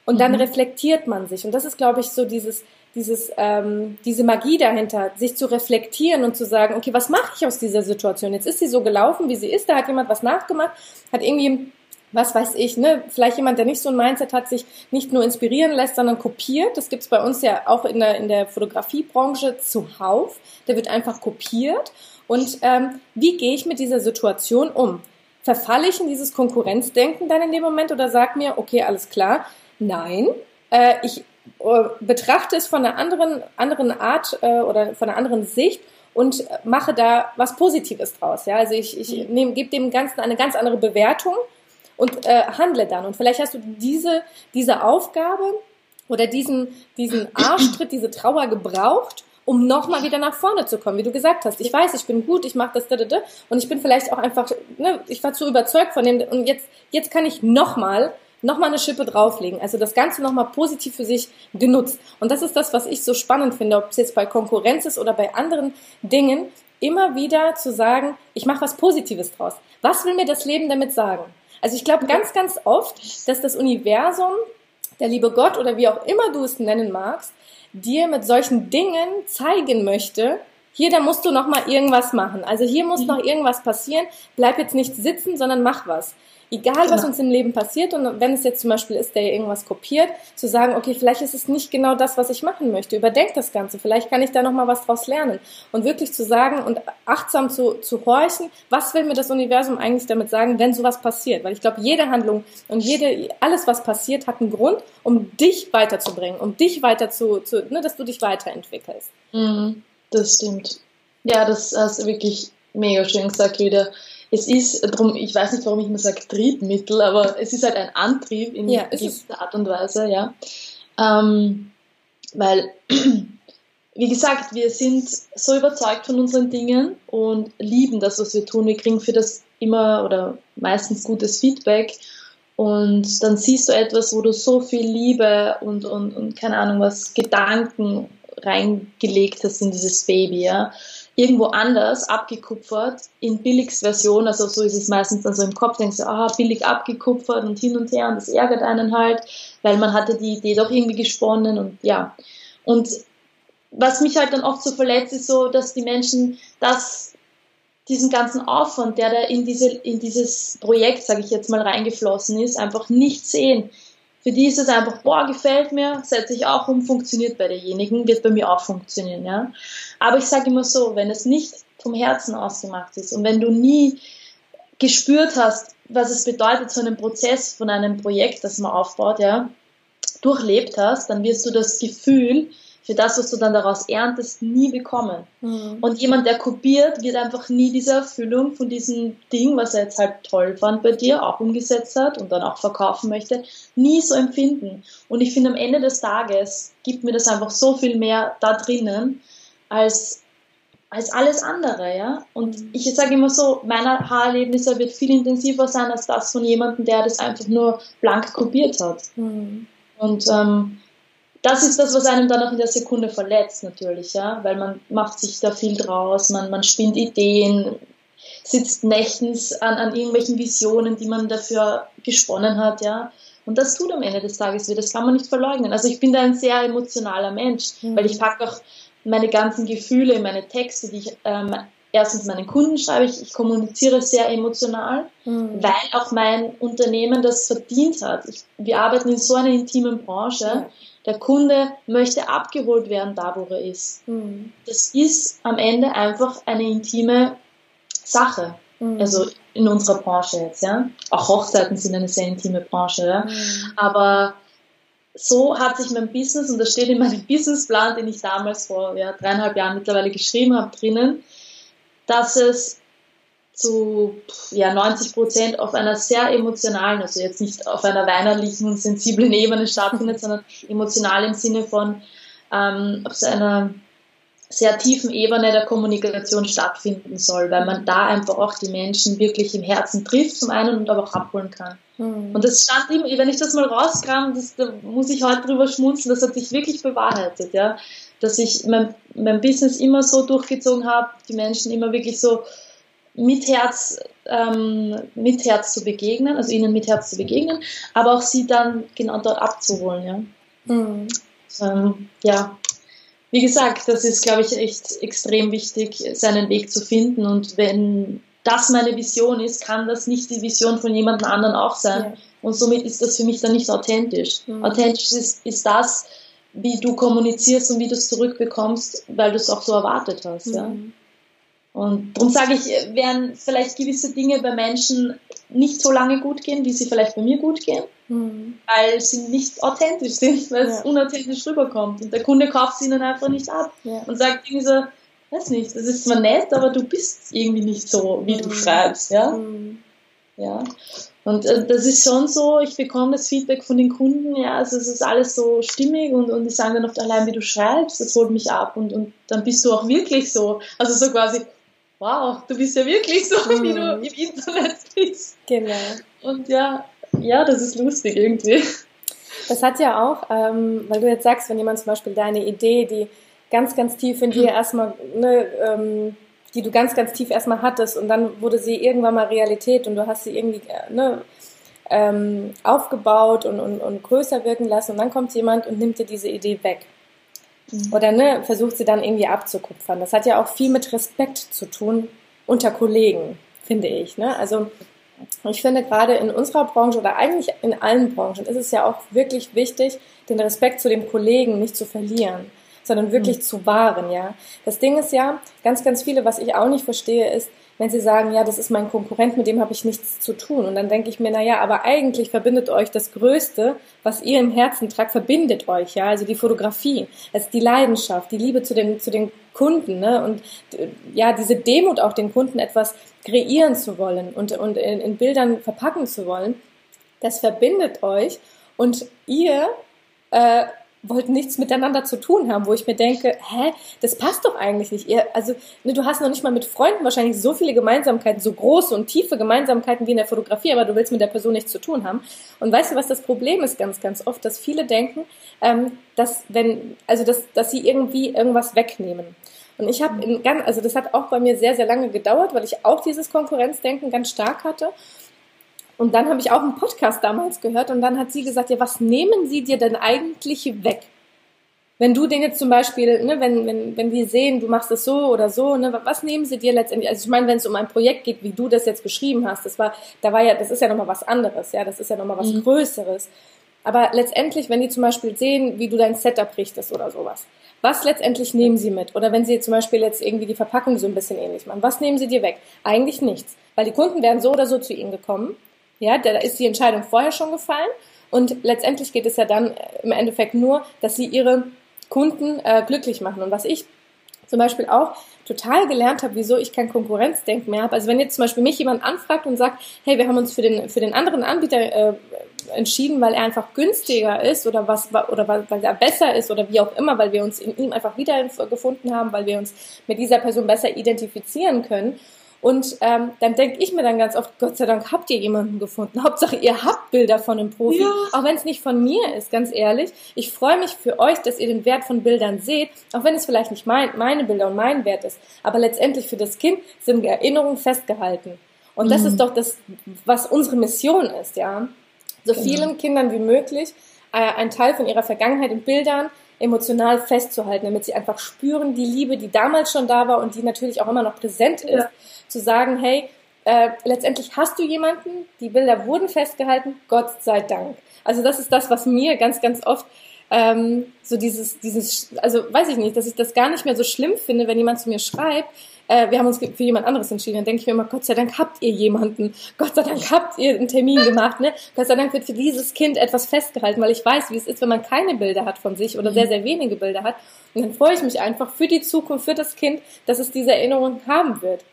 und dann mhm. reflektiert man sich. Und das ist, glaube ich, so dieses, dieses, ähm, diese Magie dahinter, sich zu reflektieren und zu sagen, okay, was mache ich aus dieser Situation? Jetzt ist sie so gelaufen, wie sie ist, da hat jemand was nachgemacht, hat irgendwie was weiß ich, ne, vielleicht jemand, der nicht so ein Mindset hat, sich nicht nur inspirieren lässt, sondern kopiert. Das gibt's bei uns ja auch in der, in der Fotografiebranche zuhauf. Der wird einfach kopiert. Und ähm, wie gehe ich mit dieser Situation um? Verfalle ich in dieses Konkurrenzdenken dann in dem Moment oder sag mir, okay, alles klar, Nein, äh, ich betrachte es von einer anderen, anderen Art äh, oder von einer anderen Sicht und mache da was Positives draus. Ja? Also ich, ich mhm. gebe dem Ganzen eine ganz andere Bewertung und äh, handle dann. Und vielleicht hast du diese, diese Aufgabe oder diesen, diesen Arschtritt, diese Trauer gebraucht, um nochmal wieder nach vorne zu kommen, wie du gesagt hast. Ich weiß, ich bin gut, ich mache das, da, da, da, und ich bin vielleicht auch einfach, ne, ich war zu überzeugt von dem, und jetzt, jetzt kann ich nochmal nochmal eine Schippe drauflegen. Also das Ganze nochmal positiv für sich genutzt. Und das ist das, was ich so spannend finde, ob es jetzt bei Konkurrenz ist oder bei anderen Dingen, immer wieder zu sagen, ich mache was Positives draus. Was will mir das Leben damit sagen? Also ich glaube ganz, ganz oft, dass das Universum, der liebe Gott oder wie auch immer du es nennen magst, dir mit solchen Dingen zeigen möchte, hier, da musst du noch mal irgendwas machen. Also hier muss mhm. noch irgendwas passieren. Bleib jetzt nicht sitzen, sondern mach was egal was genau. uns im Leben passiert und wenn es jetzt zum Beispiel ist, der irgendwas kopiert, zu sagen, okay, vielleicht ist es nicht genau das, was ich machen möchte. Überdenk das Ganze. Vielleicht kann ich da noch mal was draus lernen und wirklich zu sagen und achtsam zu, zu horchen, was will mir das Universum eigentlich damit sagen, wenn sowas passiert? Weil ich glaube, jede Handlung und jede alles, was passiert, hat einen Grund, um dich weiterzubringen, um dich weiter zu, zu ne, dass du dich weiterentwickelst. Mhm, das stimmt. Ja, das hast du wirklich mega schön gesagt wieder es ist, drum, ich weiß nicht, warum ich immer sage Triebmittel, aber es ist halt ein Antrieb in ja, gewisser Art und Weise, ja. Ähm, weil, wie gesagt, wir sind so überzeugt von unseren Dingen und lieben das, was wir tun. Wir kriegen für das immer oder meistens gutes Feedback. Und dann siehst du etwas, wo du so viel Liebe und, und, und keine Ahnung was, Gedanken reingelegt hast in dieses Baby, ja irgendwo anders abgekupfert in Billigsversion, also so ist es meistens dann so im Kopf, denkst du, ah, billig abgekupfert und hin und her und das ärgert einen halt, weil man hatte die Idee doch irgendwie gesponnen und ja. Und was mich halt dann oft so verletzt, ist so, dass die Menschen das, diesen ganzen Aufwand, der da in, diese, in dieses Projekt, sage ich jetzt mal, reingeflossen ist, einfach nicht sehen. Für die ist es einfach, boah, gefällt mir, setze ich auch um, funktioniert bei derjenigen, wird bei mir auch funktionieren, ja. Aber ich sage immer so, wenn es nicht vom Herzen ausgemacht ist und wenn du nie gespürt hast, was es bedeutet, so einen Prozess von einem Projekt, das man aufbaut, ja, durchlebt hast, dann wirst du das Gefühl, für das, was du dann daraus erntest, nie bekommen. Mhm. Und jemand, der kopiert, wird einfach nie diese Erfüllung von diesem Ding, was er jetzt halt toll fand bei dir, auch umgesetzt hat und dann auch verkaufen möchte, nie so empfinden. Und ich finde, am Ende des Tages gibt mir das einfach so viel mehr da drinnen, als als alles andere, ja. Und mhm. ich sage immer so, meine Haarerlebnisse wird viel intensiver sein als das von jemandem, der das einfach nur blank kopiert hat. Mhm. Und ähm, das ist das, was einem dann auch in der Sekunde verletzt, natürlich, ja, weil man macht sich da viel draus, man, man spinnt Ideen, sitzt nächtens an, an irgendwelchen Visionen, die man dafür gesponnen hat, ja. Und das tut am Ende des Tages weh, das kann man nicht verleugnen. Also ich bin da ein sehr emotionaler Mensch, mhm. weil ich packe auch meine ganzen Gefühle in meine Texte, die ich ähm, erstens meinen Kunden schreibe ich, ich kommuniziere sehr emotional, mhm. weil auch mein Unternehmen das verdient hat. Ich, wir arbeiten in so einer intimen Branche. Ja. Der Kunde möchte abgeholt werden, da wo er ist. Mhm. Das ist am Ende einfach eine intime Sache. Mhm. Also in unserer Branche jetzt, ja. Auch Hochzeiten sind eine sehr intime Branche, ja. Mhm. Aber so hat sich mein Business, und das steht in meinem Businessplan, den ich damals vor ja, dreieinhalb Jahren mittlerweile geschrieben habe, drinnen, dass es zu ja, 90 Prozent auf einer sehr emotionalen, also jetzt nicht auf einer weinerlichen und sensiblen Ebene stattfindet, sondern emotional im Sinne von ähm, auf so einer sehr tiefen Ebene der Kommunikation stattfinden soll, weil man da einfach auch die Menschen wirklich im Herzen trifft zum einen und aber auch abholen kann. Mhm. Und das stand immer, wenn ich das mal rauskam, das, da muss ich heute drüber schmunzeln, das hat sich wirklich bewahrheitet, ja, dass ich mein, mein Business immer so durchgezogen habe, die Menschen immer wirklich so mit Herz, ähm, mit Herz zu begegnen, also ihnen mit Herz zu begegnen, aber auch sie dann genau dort abzuholen, ja. Mhm. Ähm, ja, wie gesagt, das ist, glaube ich, echt extrem wichtig, seinen Weg zu finden. Und wenn das meine Vision ist, kann das nicht die Vision von jemand anderen auch sein. Ja. Und somit ist das für mich dann nicht authentisch. Mhm. Authentisch ist, ist das, wie du kommunizierst und wie du es zurückbekommst, weil du es auch so erwartet hast. Mhm. Ja? Und darum sage ich, werden vielleicht gewisse Dinge bei Menschen nicht so lange gut gehen, wie sie vielleicht bei mir gut gehen, mhm. weil sie nicht authentisch sind, weil ja. es unauthentisch rüberkommt. Und der Kunde kauft sie ihnen einfach nicht ab ja. und sagt irgendwie so, weiß nicht, das ist zwar nett, aber du bist irgendwie nicht so, wie mhm. du schreibst, ja. Mhm. Ja. Und äh, das ist schon so, ich bekomme das Feedback von den Kunden, ja, also es ist alles so stimmig und, und die sagen dann oft allein, wie du schreibst, das holt mich ab und, und dann bist du auch wirklich so, also so quasi, wow, du bist ja wirklich so, mhm. wie du mhm. im Internet bist. Genau. Und ja, ja, das ist lustig irgendwie. Das hat ja auch, ähm, weil du jetzt sagst, wenn jemand zum Beispiel deine Idee, die ganz, ganz tief in dir erstmal, ne, ähm, die du ganz, ganz tief erstmal hattest und dann wurde sie irgendwann mal Realität und du hast sie irgendwie äh, ne, ähm, aufgebaut und, und, und größer wirken lassen und dann kommt jemand und nimmt dir diese Idee weg. Oder ne, versucht sie dann irgendwie abzukupfern. Das hat ja auch viel mit Respekt zu tun unter Kollegen, finde ich. Ne? Also ich finde gerade in unserer Branche oder eigentlich in allen Branchen ist es ja auch wirklich wichtig, den Respekt zu dem Kollegen nicht zu verlieren sondern wirklich mhm. zu wahren, ja. Das Ding ist ja, ganz, ganz viele, was ich auch nicht verstehe, ist, wenn sie sagen, ja, das ist mein Konkurrent, mit dem habe ich nichts zu tun. Und dann denke ich mir, na ja, aber eigentlich verbindet euch das Größte, was ihr im Herzen tragt, verbindet euch, ja, also die Fotografie, also die Leidenschaft, die Liebe zu den, zu den Kunden, ne, und ja, diese Demut auch den Kunden etwas kreieren zu wollen und, und in, in Bildern verpacken zu wollen, das verbindet euch und ihr äh, wollten nichts miteinander zu tun haben, wo ich mir denke, hä, das passt doch eigentlich nicht. Ihr, also ne, du hast noch nicht mal mit Freunden wahrscheinlich so viele Gemeinsamkeiten, so große und tiefe Gemeinsamkeiten wie in der Fotografie, aber du willst mit der Person nichts zu tun haben. Und weißt du, was das Problem ist ganz, ganz oft, dass viele denken, ähm, dass wenn, also dass, dass sie irgendwie irgendwas wegnehmen. Und ich habe ganz, also das hat auch bei mir sehr, sehr lange gedauert, weil ich auch dieses Konkurrenzdenken ganz stark hatte. Und dann habe ich auch einen Podcast damals gehört und dann hat sie gesagt, ja, was nehmen sie dir denn eigentlich weg? Wenn du den jetzt zum Beispiel, ne, wenn, wenn, wenn wir sehen, du machst es so oder so, ne, was nehmen sie dir letztendlich? Also ich meine, wenn es um ein Projekt geht, wie du das jetzt beschrieben hast, das war, da war ja, das ist ja nochmal was anderes, ja, das ist ja nochmal was mhm. Größeres. Aber letztendlich, wenn die zum Beispiel sehen, wie du dein Setup richtest oder sowas, was letztendlich nehmen sie mit? Oder wenn sie zum Beispiel jetzt irgendwie die Verpackung so ein bisschen ähnlich machen, was nehmen sie dir weg? Eigentlich nichts. Weil die Kunden wären so oder so zu ihnen gekommen ja, da ist die Entscheidung vorher schon gefallen. Und letztendlich geht es ja dann im Endeffekt nur, dass sie ihre Kunden äh, glücklich machen. Und was ich zum Beispiel auch total gelernt habe, wieso ich kein Konkurrenzdenken mehr habe. Also wenn jetzt zum Beispiel mich jemand anfragt und sagt, hey, wir haben uns für den, für den anderen Anbieter äh, entschieden, weil er einfach günstiger ist oder was oder weil, weil er besser ist oder wie auch immer, weil wir uns in ihm einfach wiedergefunden haben, weil wir uns mit dieser Person besser identifizieren können und ähm, dann denke ich mir dann ganz oft, Gott sei Dank habt ihr jemanden gefunden. Hauptsache, ihr habt Bilder von einem Profi, ja. auch wenn es nicht von mir ist, ganz ehrlich. Ich freue mich für euch, dass ihr den Wert von Bildern seht, auch wenn es vielleicht nicht mein, meine Bilder und mein Wert ist. Aber letztendlich für das Kind sind Erinnerungen festgehalten. Und das mhm. ist doch das, was unsere Mission ist, ja. So genau. vielen Kindern wie möglich äh, einen Teil von ihrer Vergangenheit in Bildern emotional festzuhalten, damit sie einfach spüren, die Liebe, die damals schon da war und die natürlich auch immer noch präsent ist, ja. zu sagen, hey, äh, letztendlich hast du jemanden, die Bilder wurden festgehalten, Gott sei Dank. Also das ist das, was mir ganz, ganz oft ähm, so dieses, dieses, also weiß ich nicht, dass ich das gar nicht mehr so schlimm finde, wenn jemand zu mir schreibt, äh, wir haben uns für jemand anderes entschieden. Dann denke ich mir immer, Gott sei Dank habt ihr jemanden. Gott sei Dank habt ihr einen Termin gemacht. Ne? Gott sei Dank wird für dieses Kind etwas festgehalten, weil ich weiß, wie es ist, wenn man keine Bilder hat von sich oder mhm. sehr, sehr wenige Bilder hat. Und dann freue ich mich einfach für die Zukunft, für das Kind, dass es diese Erinnerung haben wird.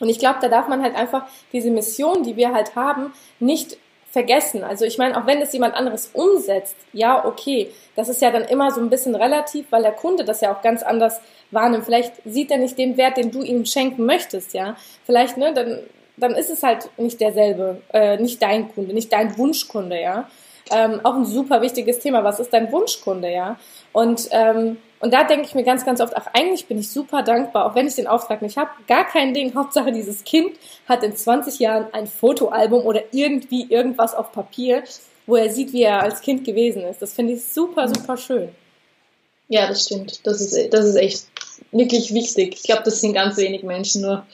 Und ich glaube, da darf man halt einfach diese Mission, die wir halt haben, nicht vergessen. Also ich meine, auch wenn es jemand anderes umsetzt, ja, okay, das ist ja dann immer so ein bisschen relativ, weil der Kunde das ja auch ganz anders wahrnimmt. Vielleicht sieht er nicht den Wert, den du ihm schenken möchtest, ja. Vielleicht, ne, dann, dann ist es halt nicht derselbe, äh, nicht dein Kunde, nicht dein Wunschkunde, ja. Ähm, auch ein super wichtiges Thema. Was ist dein Wunschkunde, ja? Und ähm, und da denke ich mir ganz, ganz oft, ach, eigentlich bin ich super dankbar, auch wenn ich den Auftrag nicht habe. Gar kein Ding. Hauptsache, dieses Kind hat in 20 Jahren ein Fotoalbum oder irgendwie irgendwas auf Papier, wo er sieht, wie er als Kind gewesen ist. Das finde ich super, super schön. Ja, das stimmt. Das ist, das ist echt wirklich wichtig. Ich glaube, das sind ganz wenig Menschen nur.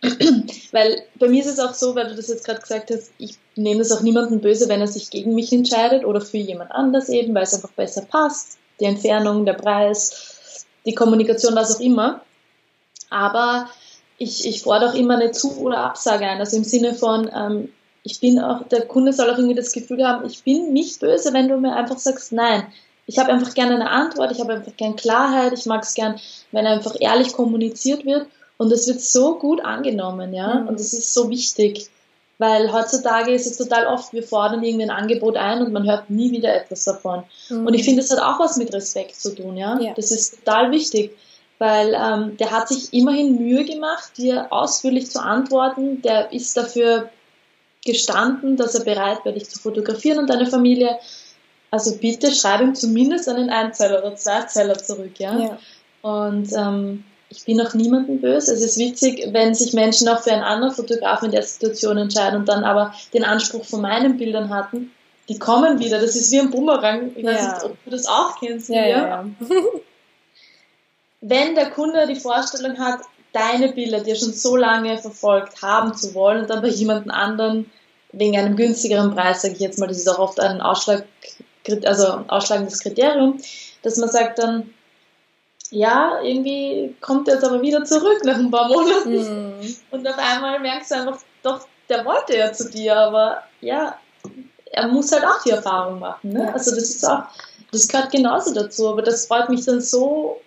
weil bei mir ist es auch so, weil du das jetzt gerade gesagt hast, ich nehme es auch niemandem böse, wenn er sich gegen mich entscheidet oder für jemand anders eben, weil es einfach besser passt. Die Entfernung, der Preis, die Kommunikation, was auch immer. Aber ich, ich fordere auch immer eine Zu- oder Absage ein. Also im Sinne von, ähm, ich bin auch, der Kunde soll auch irgendwie das Gefühl haben, ich bin nicht böse, wenn du mir einfach sagst, nein. Ich habe einfach gerne eine Antwort, ich habe einfach gerne Klarheit, ich mag es gern, wenn einfach ehrlich kommuniziert wird und es wird so gut angenommen, ja, mhm. und das ist so wichtig, weil heutzutage ist es total oft, wir fordern irgendwie ein Angebot ein und man hört nie wieder etwas davon. Mhm. Und ich finde, das hat auch was mit Respekt zu tun, ja, ja. das ist total wichtig, weil ähm, der hat sich immerhin Mühe gemacht, dir ausführlich zu antworten, der ist dafür gestanden, dass er bereit wäre, dich zu fotografieren und deine Familie. Also bitte schreib ihm zumindest einen Einzeiler oder Zweizeiler zurück, ja. ja. Und ähm, ich bin auch niemandem böse. Es ist witzig, wenn sich Menschen auch für einen anderen Fotografen in der Situation entscheiden und dann aber den Anspruch von meinen Bildern hatten, die kommen wieder. Das ist wie ein Bumerang. Ich weiß nicht, ob du das auch kennst. Ja, ja. wenn der Kunde die Vorstellung hat, deine Bilder, die er schon so lange verfolgt, haben zu wollen und dann bei jemandem anderen wegen einem günstigeren Preis, sage ich jetzt mal, das ist auch oft ein Ausschlag, also ausschlagendes Kriterium, dass man sagt dann, ja, irgendwie kommt er jetzt aber wieder zurück nach ein paar Monaten. Mhm. Und auf einmal merkst du einfach, doch, der wollte ja zu dir, aber ja, er muss halt auch die Erfahrung machen. Ne? Also das ist auch, das gehört genauso dazu, aber das freut mich dann so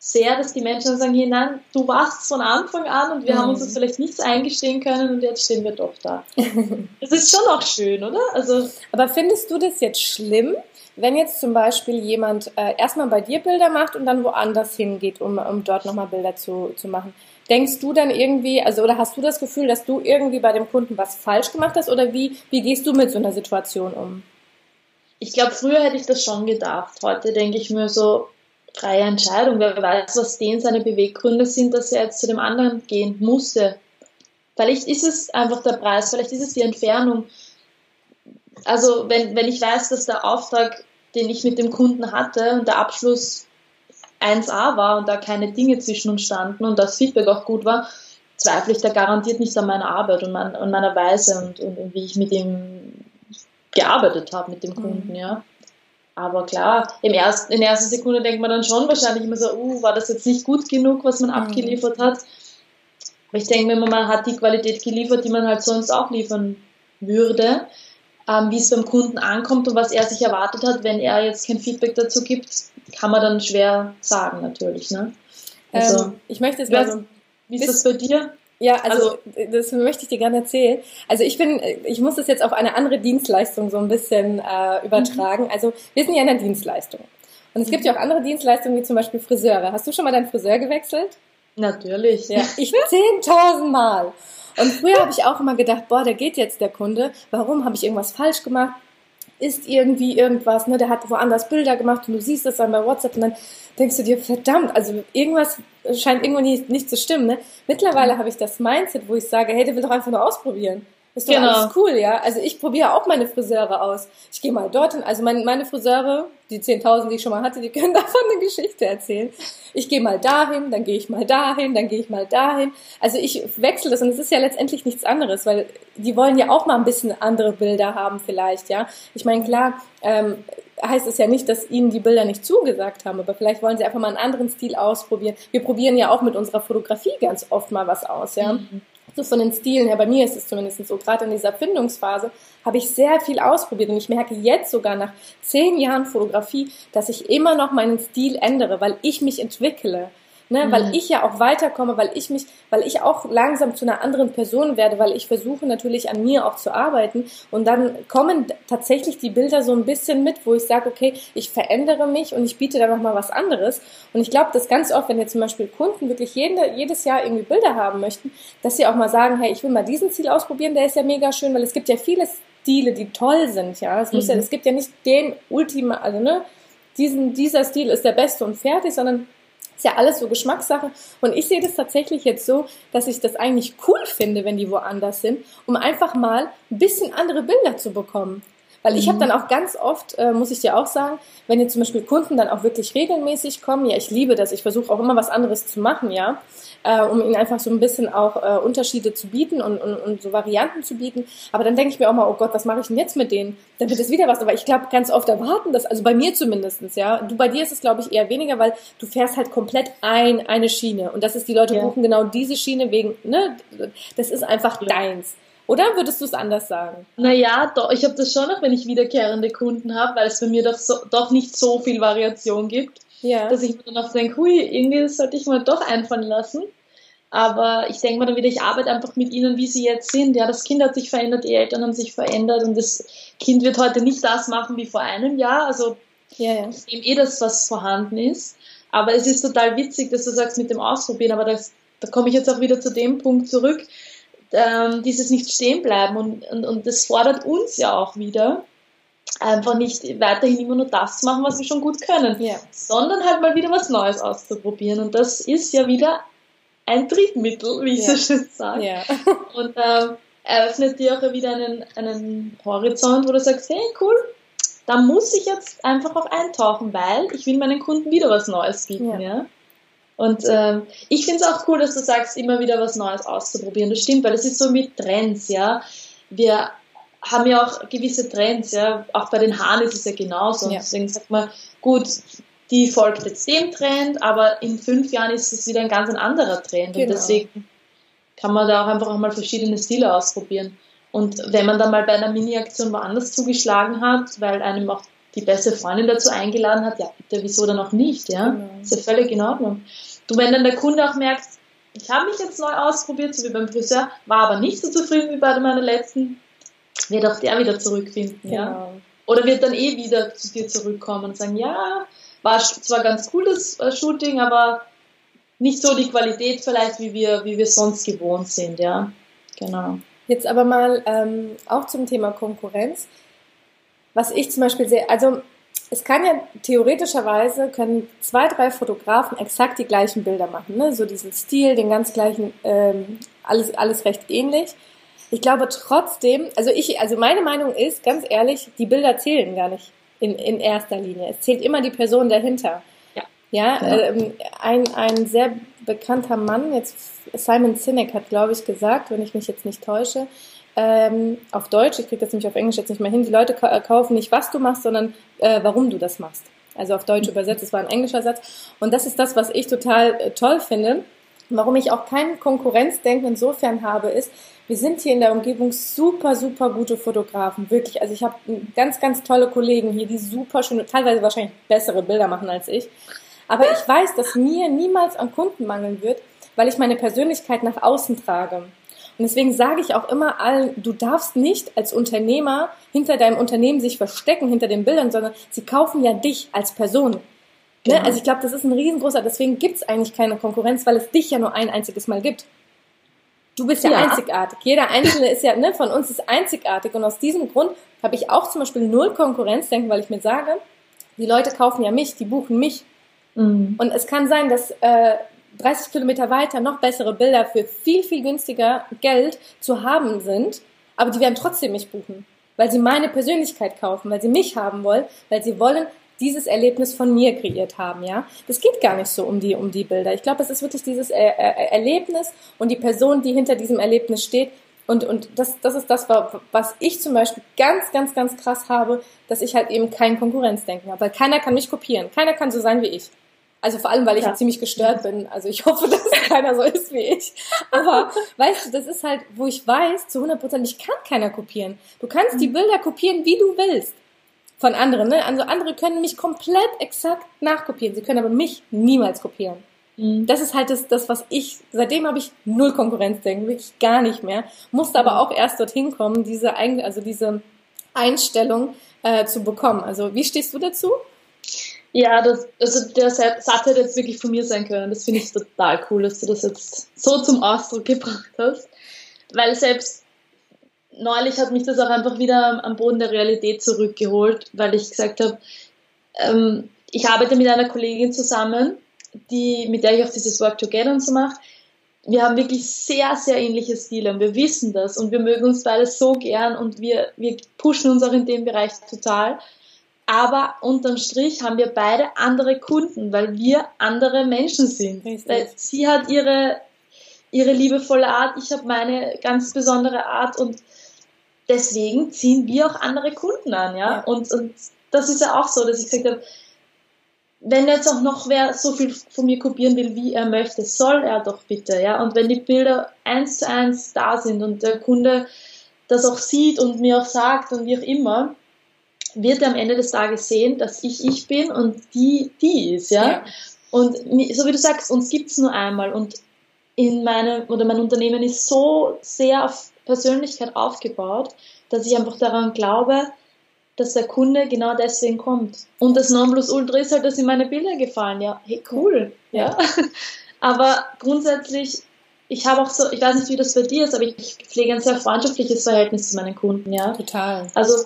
sehr, dass die Menschen dann sagen, hey, nein, du warst von Anfang an und wir mhm. haben uns das vielleicht nicht eingestehen können und jetzt stehen wir doch da. das ist schon auch schön, oder? Also, aber findest du das jetzt schlimm, wenn jetzt zum Beispiel jemand äh, erstmal bei dir Bilder macht und dann woanders hingeht, um, um dort nochmal Bilder zu, zu machen, denkst du dann irgendwie, also oder hast du das Gefühl, dass du irgendwie bei dem Kunden was falsch gemacht hast oder wie, wie gehst du mit so einer Situation um? Ich glaube, früher hätte ich das schon gedacht. Heute denke ich mir so, freie Entscheidung. Wer weiß, was denen seine Beweggründe sind, dass er jetzt zu dem anderen gehen musste. Vielleicht ist es einfach der Preis, vielleicht ist es die Entfernung. Also wenn, wenn ich weiß, dass der Auftrag den ich mit dem Kunden hatte und der Abschluss 1a war und da keine Dinge zwischen uns standen und das Feedback auch gut war, zweifle ich da garantiert nicht an meiner Arbeit und, mein, und meiner Weise und, und, wie ich mit ihm gearbeitet habe, mit dem Kunden, mhm. ja. Aber klar, im ersten, in erster Sekunde denkt man dann schon wahrscheinlich immer so, uh, war das jetzt nicht gut genug, was man mhm. abgeliefert hat. Aber ich denke mir immer, man hat die Qualität geliefert, die man halt sonst auch liefern würde ähm, wie es beim Kunden ankommt und was er sich erwartet hat. Wenn er jetzt kein Feedback dazu gibt, kann man dann schwer sagen natürlich. Ne? Also, ähm, ich möchte jetzt mal so, wie ist das bei dir? Ja, also, also, das möchte ich dir gerne erzählen. Also ich bin, ich muss das jetzt auf eine andere Dienstleistung so ein bisschen äh, übertragen. Mhm. Also wir sind ja in der Dienstleistung. Und es gibt ja auch andere Dienstleistungen, wie zum Beispiel Friseure. Hast du schon mal deinen Friseur gewechselt? Natürlich. Ja, ich zehntausend Mal. Und früher habe ich auch immer gedacht, boah, da geht jetzt der Kunde. Warum habe ich irgendwas falsch gemacht? Ist irgendwie irgendwas, ne? Der hat woanders Bilder gemacht und du siehst das dann bei WhatsApp und dann denkst du dir, verdammt, also irgendwas scheint irgendwo nicht, nicht zu stimmen, ne? Mittlerweile habe ich das Mindset, wo ich sage, hey, der will doch einfach nur ausprobieren. Ist doch genau. alles cool, ja. Also ich probiere auch meine Friseure aus. Ich gehe mal dorthin. Also meine, meine Friseure, die 10.000, die ich schon mal hatte, die können davon eine Geschichte erzählen. Ich gehe mal dahin, dann gehe ich mal dahin, dann gehe ich mal dahin. Also ich wechsle das und es ist ja letztendlich nichts anderes, weil die wollen ja auch mal ein bisschen andere Bilder haben vielleicht, ja. Ich meine, klar, ähm, heißt es ja nicht, dass ihnen die Bilder nicht zugesagt haben, aber vielleicht wollen sie einfach mal einen anderen Stil ausprobieren. Wir probieren ja auch mit unserer Fotografie ganz oft mal was aus, ja. Mhm. So von den Stilen her, bei mir ist es zumindest so, gerade in dieser Findungsphase habe ich sehr viel ausprobiert und ich merke jetzt sogar nach zehn Jahren Fotografie, dass ich immer noch meinen Stil ändere, weil ich mich entwickle ne? Mhm. weil ich ja auch weiterkomme, weil ich mich, weil ich auch langsam zu einer anderen Person werde, weil ich versuche natürlich an mir auch zu arbeiten und dann kommen tatsächlich die Bilder so ein bisschen mit, wo ich sage, okay, ich verändere mich und ich biete da nochmal was anderes und ich glaube, dass ganz oft, wenn jetzt zum Beispiel Kunden wirklich jede, jedes Jahr irgendwie Bilder haben möchten, dass sie auch mal sagen, hey, ich will mal diesen Ziel ausprobieren, der ist ja mega schön, weil es gibt ja viele Stile, die toll sind, ja. Es, muss mhm. ja, es gibt ja nicht den Ultima, also ne, diesen, dieser Stil ist der beste und fertig, sondern ist ja alles so Geschmackssache. Und ich sehe das tatsächlich jetzt so, dass ich das eigentlich cool finde, wenn die woanders sind, um einfach mal ein bisschen andere Bilder zu bekommen. Weil ich habe mhm. dann auch ganz oft, äh, muss ich dir auch sagen, wenn jetzt zum Beispiel Kunden dann auch wirklich regelmäßig kommen, ja, ich liebe das, ich versuche auch immer was anderes zu machen, ja, äh, um ihnen einfach so ein bisschen auch äh, Unterschiede zu bieten und, und, und so Varianten zu bieten. Aber dann denke ich mir auch mal, oh Gott, was mache ich denn jetzt mit denen? Dann wird es wieder was. Aber ich glaube, ganz oft erwarten das, also bei mir zumindestens, ja. Du, bei dir ist es, glaube ich, eher weniger, weil du fährst halt komplett ein, eine Schiene. Und das ist, die Leute ja. buchen genau diese Schiene wegen, ne, das ist einfach ja. deins. Oder würdest du es anders sagen? Naja, doch, ich habe das schon noch, wenn ich wiederkehrende Kunden habe, weil es bei mir doch, so, doch nicht so viel Variation gibt, ja. dass ich mir dann auch denke, hui, irgendwie sollte ich mal doch einfallen lassen. Aber ich denke mal dann wieder, ich arbeite einfach mit ihnen, wie sie jetzt sind. Ja, das Kind hat sich verändert, die Eltern haben sich verändert und das Kind wird heute nicht das machen wie vor einem Jahr. Also ja, ja. ich nehme eh das, was vorhanden ist. Aber es ist total witzig, dass du sagst mit dem Ausprobieren, aber das, da komme ich jetzt auch wieder zu dem Punkt zurück ähm, dieses nicht stehen bleiben und, und, und das fordert uns ja auch wieder, einfach nicht weiterhin immer nur das zu machen, was wir schon gut können, ja. sondern halt mal wieder was Neues auszuprobieren. Und das ist ja wieder ein Triebmittel, wie ich ja. so schön sage. Ja. Und ähm, eröffnet dir auch wieder einen, einen Horizont, wo du sagst, hey, cool, da muss ich jetzt einfach auch eintauchen, weil ich will meinen Kunden wieder was Neues bieten. Ja. Und ähm, ich finde es auch cool, dass du sagst, immer wieder was Neues auszuprobieren. Das stimmt, weil es ist so mit Trends, ja. Wir haben ja auch gewisse Trends, ja. Auch bei den Haaren ist es ja genauso. Und deswegen sagt man, gut, die folgt jetzt dem Trend, aber in fünf Jahren ist es wieder ein ganz ein anderer Trend. Genau. Und deswegen kann man da auch einfach auch mal verschiedene Stile ausprobieren. Und wenn man dann mal bei einer Mini-Aktion woanders zugeschlagen hat, weil einem auch die beste Freundin dazu eingeladen hat, ja bitte, wieso dann auch nicht, ja? Genau. Ist ja völlig in Ordnung. Du, wenn dann der Kunde auch merkt, ich habe mich jetzt neu ausprobiert, so wie beim Friseur, war aber nicht so zufrieden wie bei meiner letzten, wird auch der wieder zurückfinden, genau. ja. Oder wird dann eh wieder zu dir zurückkommen und sagen, ja, war zwar ganz cooles äh, Shooting, aber nicht so die Qualität vielleicht, wie wir, wie wir sonst gewohnt sind, ja. Genau. Jetzt aber mal ähm, auch zum Thema Konkurrenz. Was ich zum Beispiel sehe, also es kann ja theoretischerweise können zwei, drei Fotografen exakt die gleichen Bilder machen, ne? so diesen Stil, den ganz gleichen, ähm, alles, alles recht ähnlich. Ich glaube trotzdem, also ich, also meine Meinung ist, ganz ehrlich, die Bilder zählen gar nicht in, in erster Linie. Es zählt immer die Person dahinter. Ja. Ja, ja. Ähm, ein, ein sehr bekannter Mann, jetzt Simon Sinek hat, glaube ich, gesagt, wenn ich mich jetzt nicht täusche, ähm, auf Deutsch, ich kriege das nämlich auf Englisch jetzt nicht mehr hin, die Leute äh, kaufen nicht, was du machst, sondern äh, warum du das machst. Also auf Deutsch übersetzt, es war ein englischer Satz. Und das ist das, was ich total äh, toll finde. Warum ich auch kein Konkurrenzdenken insofern habe, ist, wir sind hier in der Umgebung super, super gute Fotografen. Wirklich. Also ich habe ganz, ganz tolle Kollegen hier, die super schöne, teilweise wahrscheinlich bessere Bilder machen als ich. Aber ich weiß, dass mir niemals an Kunden mangeln wird, weil ich meine Persönlichkeit nach außen trage. Und deswegen sage ich auch immer allen, du darfst nicht als Unternehmer hinter deinem Unternehmen sich verstecken, hinter den Bildern, sondern sie kaufen ja dich als Person. Ne? Genau. Also ich glaube, das ist ein riesengroßer, deswegen gibt es eigentlich keine Konkurrenz, weil es dich ja nur ein einziges Mal gibt. Du bist ja, ja, einzigartig. Jeder Einzelne ist ja, ne, von uns ist einzigartig. Und aus diesem Grund habe ich auch zum Beispiel null Konkurrenzdenken, weil ich mir sage, die Leute kaufen ja mich, die buchen mich. Mhm. Und es kann sein, dass äh, 30 Kilometer weiter noch bessere Bilder für viel, viel günstiger Geld zu haben sind. aber die werden trotzdem mich buchen, weil sie meine Persönlichkeit kaufen, weil sie mich haben wollen, weil sie wollen dieses Erlebnis von mir kreiert haben, ja. Das geht gar nicht so um die, um die Bilder. Ich glaube, es ist wirklich dieses er er Erlebnis und die Person, die hinter diesem Erlebnis steht. Und, und das, das ist das, was ich zum Beispiel ganz, ganz, ganz krass habe, dass ich halt eben kein Konkurrenzdenken habe. Weil keiner kann mich kopieren. Keiner kann so sein wie ich. Also vor allem, weil ich ja. ziemlich gestört bin. Also ich hoffe, dass keiner so ist wie ich. Aber weißt du, das ist halt, wo ich weiß, zu 100 Prozent, ich kann keiner kopieren. Du kannst die Bilder kopieren, wie du willst von anderen. Ne? Also andere können mich komplett exakt nachkopieren. Sie können aber mich niemals kopieren. Mhm. Das ist halt das, das, was ich, seitdem habe ich null Konkurrenzdenken, wirklich gar nicht mehr. Musste aber auch erst dorthin kommen, diese, also diese Einstellung äh, zu bekommen. Also wie stehst du dazu? Ja, das, also der Satz hätte jetzt wirklich von mir sein können. Das finde ich total cool, dass du das jetzt so zum Ausdruck gebracht hast. Weil selbst neulich hat mich das auch einfach wieder am Boden der Realität zurückgeholt, weil ich gesagt habe, ähm, ich arbeite mit einer Kollegin zusammen, die, mit der ich auch dieses Work Together und so mache. Wir haben wirklich sehr, sehr ähnliche Stile und wir wissen das und wir mögen uns beide so gern und wir, wir pushen uns auch in dem Bereich total. Aber unterm Strich haben wir beide andere Kunden, weil wir andere Menschen sind. Sie hat ihre, ihre liebevolle Art, ich habe meine ganz besondere Art und deswegen ziehen wir auch andere Kunden an, ja. ja. Und, und das ist ja auch so, dass ich gesagt habe, wenn jetzt auch noch wer so viel von mir kopieren will, wie er möchte, soll er doch bitte, ja. Und wenn die Bilder eins zu eins da sind und der Kunde das auch sieht und mir auch sagt und wie auch immer, wird er am Ende des Tages sehen, dass ich ich bin und die die ist, ja. ja. Und so wie du sagst, uns gibt's nur einmal und in meinem oder mein Unternehmen ist so sehr auf Persönlichkeit aufgebaut, dass ich einfach daran glaube, dass der Kunde genau deswegen kommt. Und das Nonplusultra ist halt, dass ihm meine Bilder gefallen. Ja, hey, cool. Ja. Aber grundsätzlich, ich habe auch so, ich weiß nicht, wie das bei dir ist, aber ich pflege ein sehr freundschaftliches Verhältnis zu meinen Kunden, ja. Total. Also,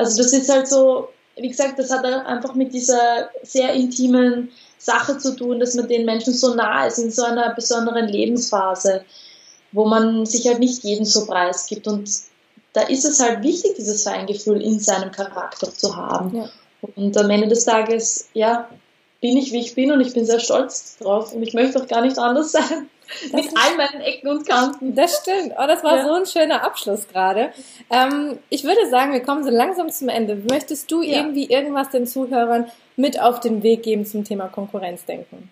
also das ist halt so, wie gesagt, das hat einfach mit dieser sehr intimen Sache zu tun, dass man den Menschen so nah ist in so einer besonderen Lebensphase wo man sich halt nicht jeden so preisgibt. Und da ist es halt wichtig, dieses Feingefühl in seinem Charakter zu haben. Ja. Und am Ende des Tages, ja, bin ich, wie ich bin und ich bin sehr stolz drauf und ich möchte auch gar nicht anders sein. Mit all meinen Ecken und Kanten. Das stimmt. Oh, das war ja. so ein schöner Abschluss gerade. Ähm, ich würde sagen, wir kommen so langsam zum Ende. Möchtest du ja. irgendwie irgendwas den Zuhörern mit auf den Weg geben zum Thema Konkurrenzdenken?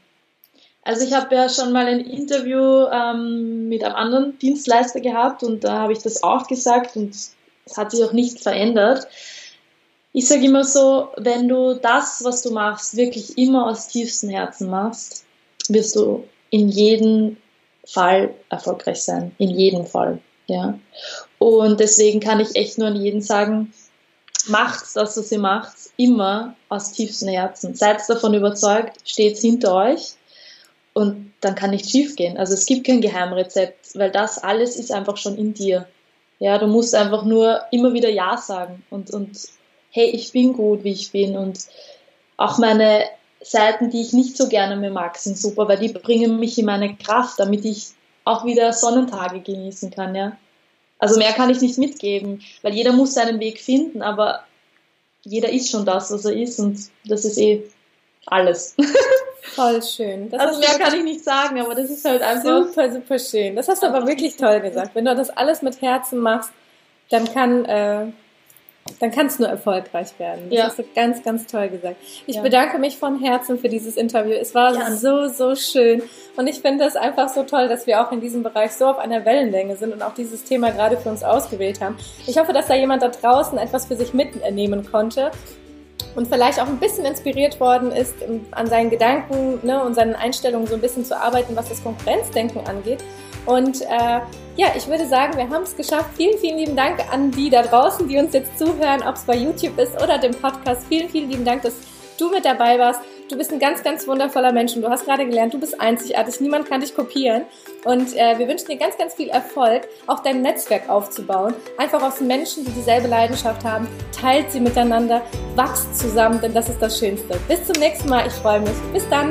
Also ich habe ja schon mal ein Interview ähm, mit einem anderen Dienstleister gehabt und da habe ich das auch gesagt und es hat sich auch nicht verändert. Ich sage immer so, wenn du das, was du machst, wirklich immer aus tiefstem Herzen machst, wirst du in jedem Fall erfolgreich sein. In jedem Fall. Ja. Und deswegen kann ich echt nur an jeden sagen, macht das, was ihr macht, immer aus tiefstem Herzen. Seid davon überzeugt, steht hinter euch und dann kann nichts schief gehen. Also es gibt kein Geheimrezept, weil das alles ist einfach schon in dir. Ja, du musst einfach nur immer wieder Ja sagen und, und hey, ich bin gut, wie ich bin und auch meine Seiten, die ich nicht so gerne mehr mag, sind super, weil die bringen mich in meine Kraft, damit ich auch wieder Sonnentage genießen kann, ja. Also mehr kann ich nicht mitgeben, weil jeder muss seinen Weg finden, aber jeder ist schon das, was er ist und das ist eh alles. Voll schön. Das also mehr kann ich nicht sagen, aber das ist halt einfach. Super, super schön. Das hast du aber wirklich toll gesagt. Wenn du das alles mit Herzen machst, dann kann, äh, dann kann es nur erfolgreich werden. Das ja. hast du ganz, ganz toll gesagt. Ich ja. bedanke mich von Herzen für dieses Interview. Es war ja. so, so schön. Und ich finde es einfach so toll, dass wir auch in diesem Bereich so auf einer Wellenlänge sind und auch dieses Thema gerade für uns ausgewählt haben. Ich hoffe, dass da jemand da draußen etwas für sich mitnehmen konnte und vielleicht auch ein bisschen inspiriert worden ist, an seinen Gedanken ne, und seinen Einstellungen so ein bisschen zu arbeiten, was das Konkurrenzdenken angeht. Und äh, ja, ich würde sagen, wir haben es geschafft. Vielen, vielen lieben Dank an die da draußen, die uns jetzt zuhören, ob es bei YouTube ist oder dem Podcast. Vielen, vielen lieben Dank, dass du mit dabei warst. Du bist ein ganz, ganz wundervoller Mensch und du hast gerade gelernt, du bist einzigartig, niemand kann dich kopieren. Und äh, wir wünschen dir ganz, ganz viel Erfolg, auch dein Netzwerk aufzubauen. Einfach aus Menschen, die dieselbe Leidenschaft haben. Teilt sie miteinander, wachst zusammen, denn das ist das Schönste. Bis zum nächsten Mal, ich freue mich. Bis dann.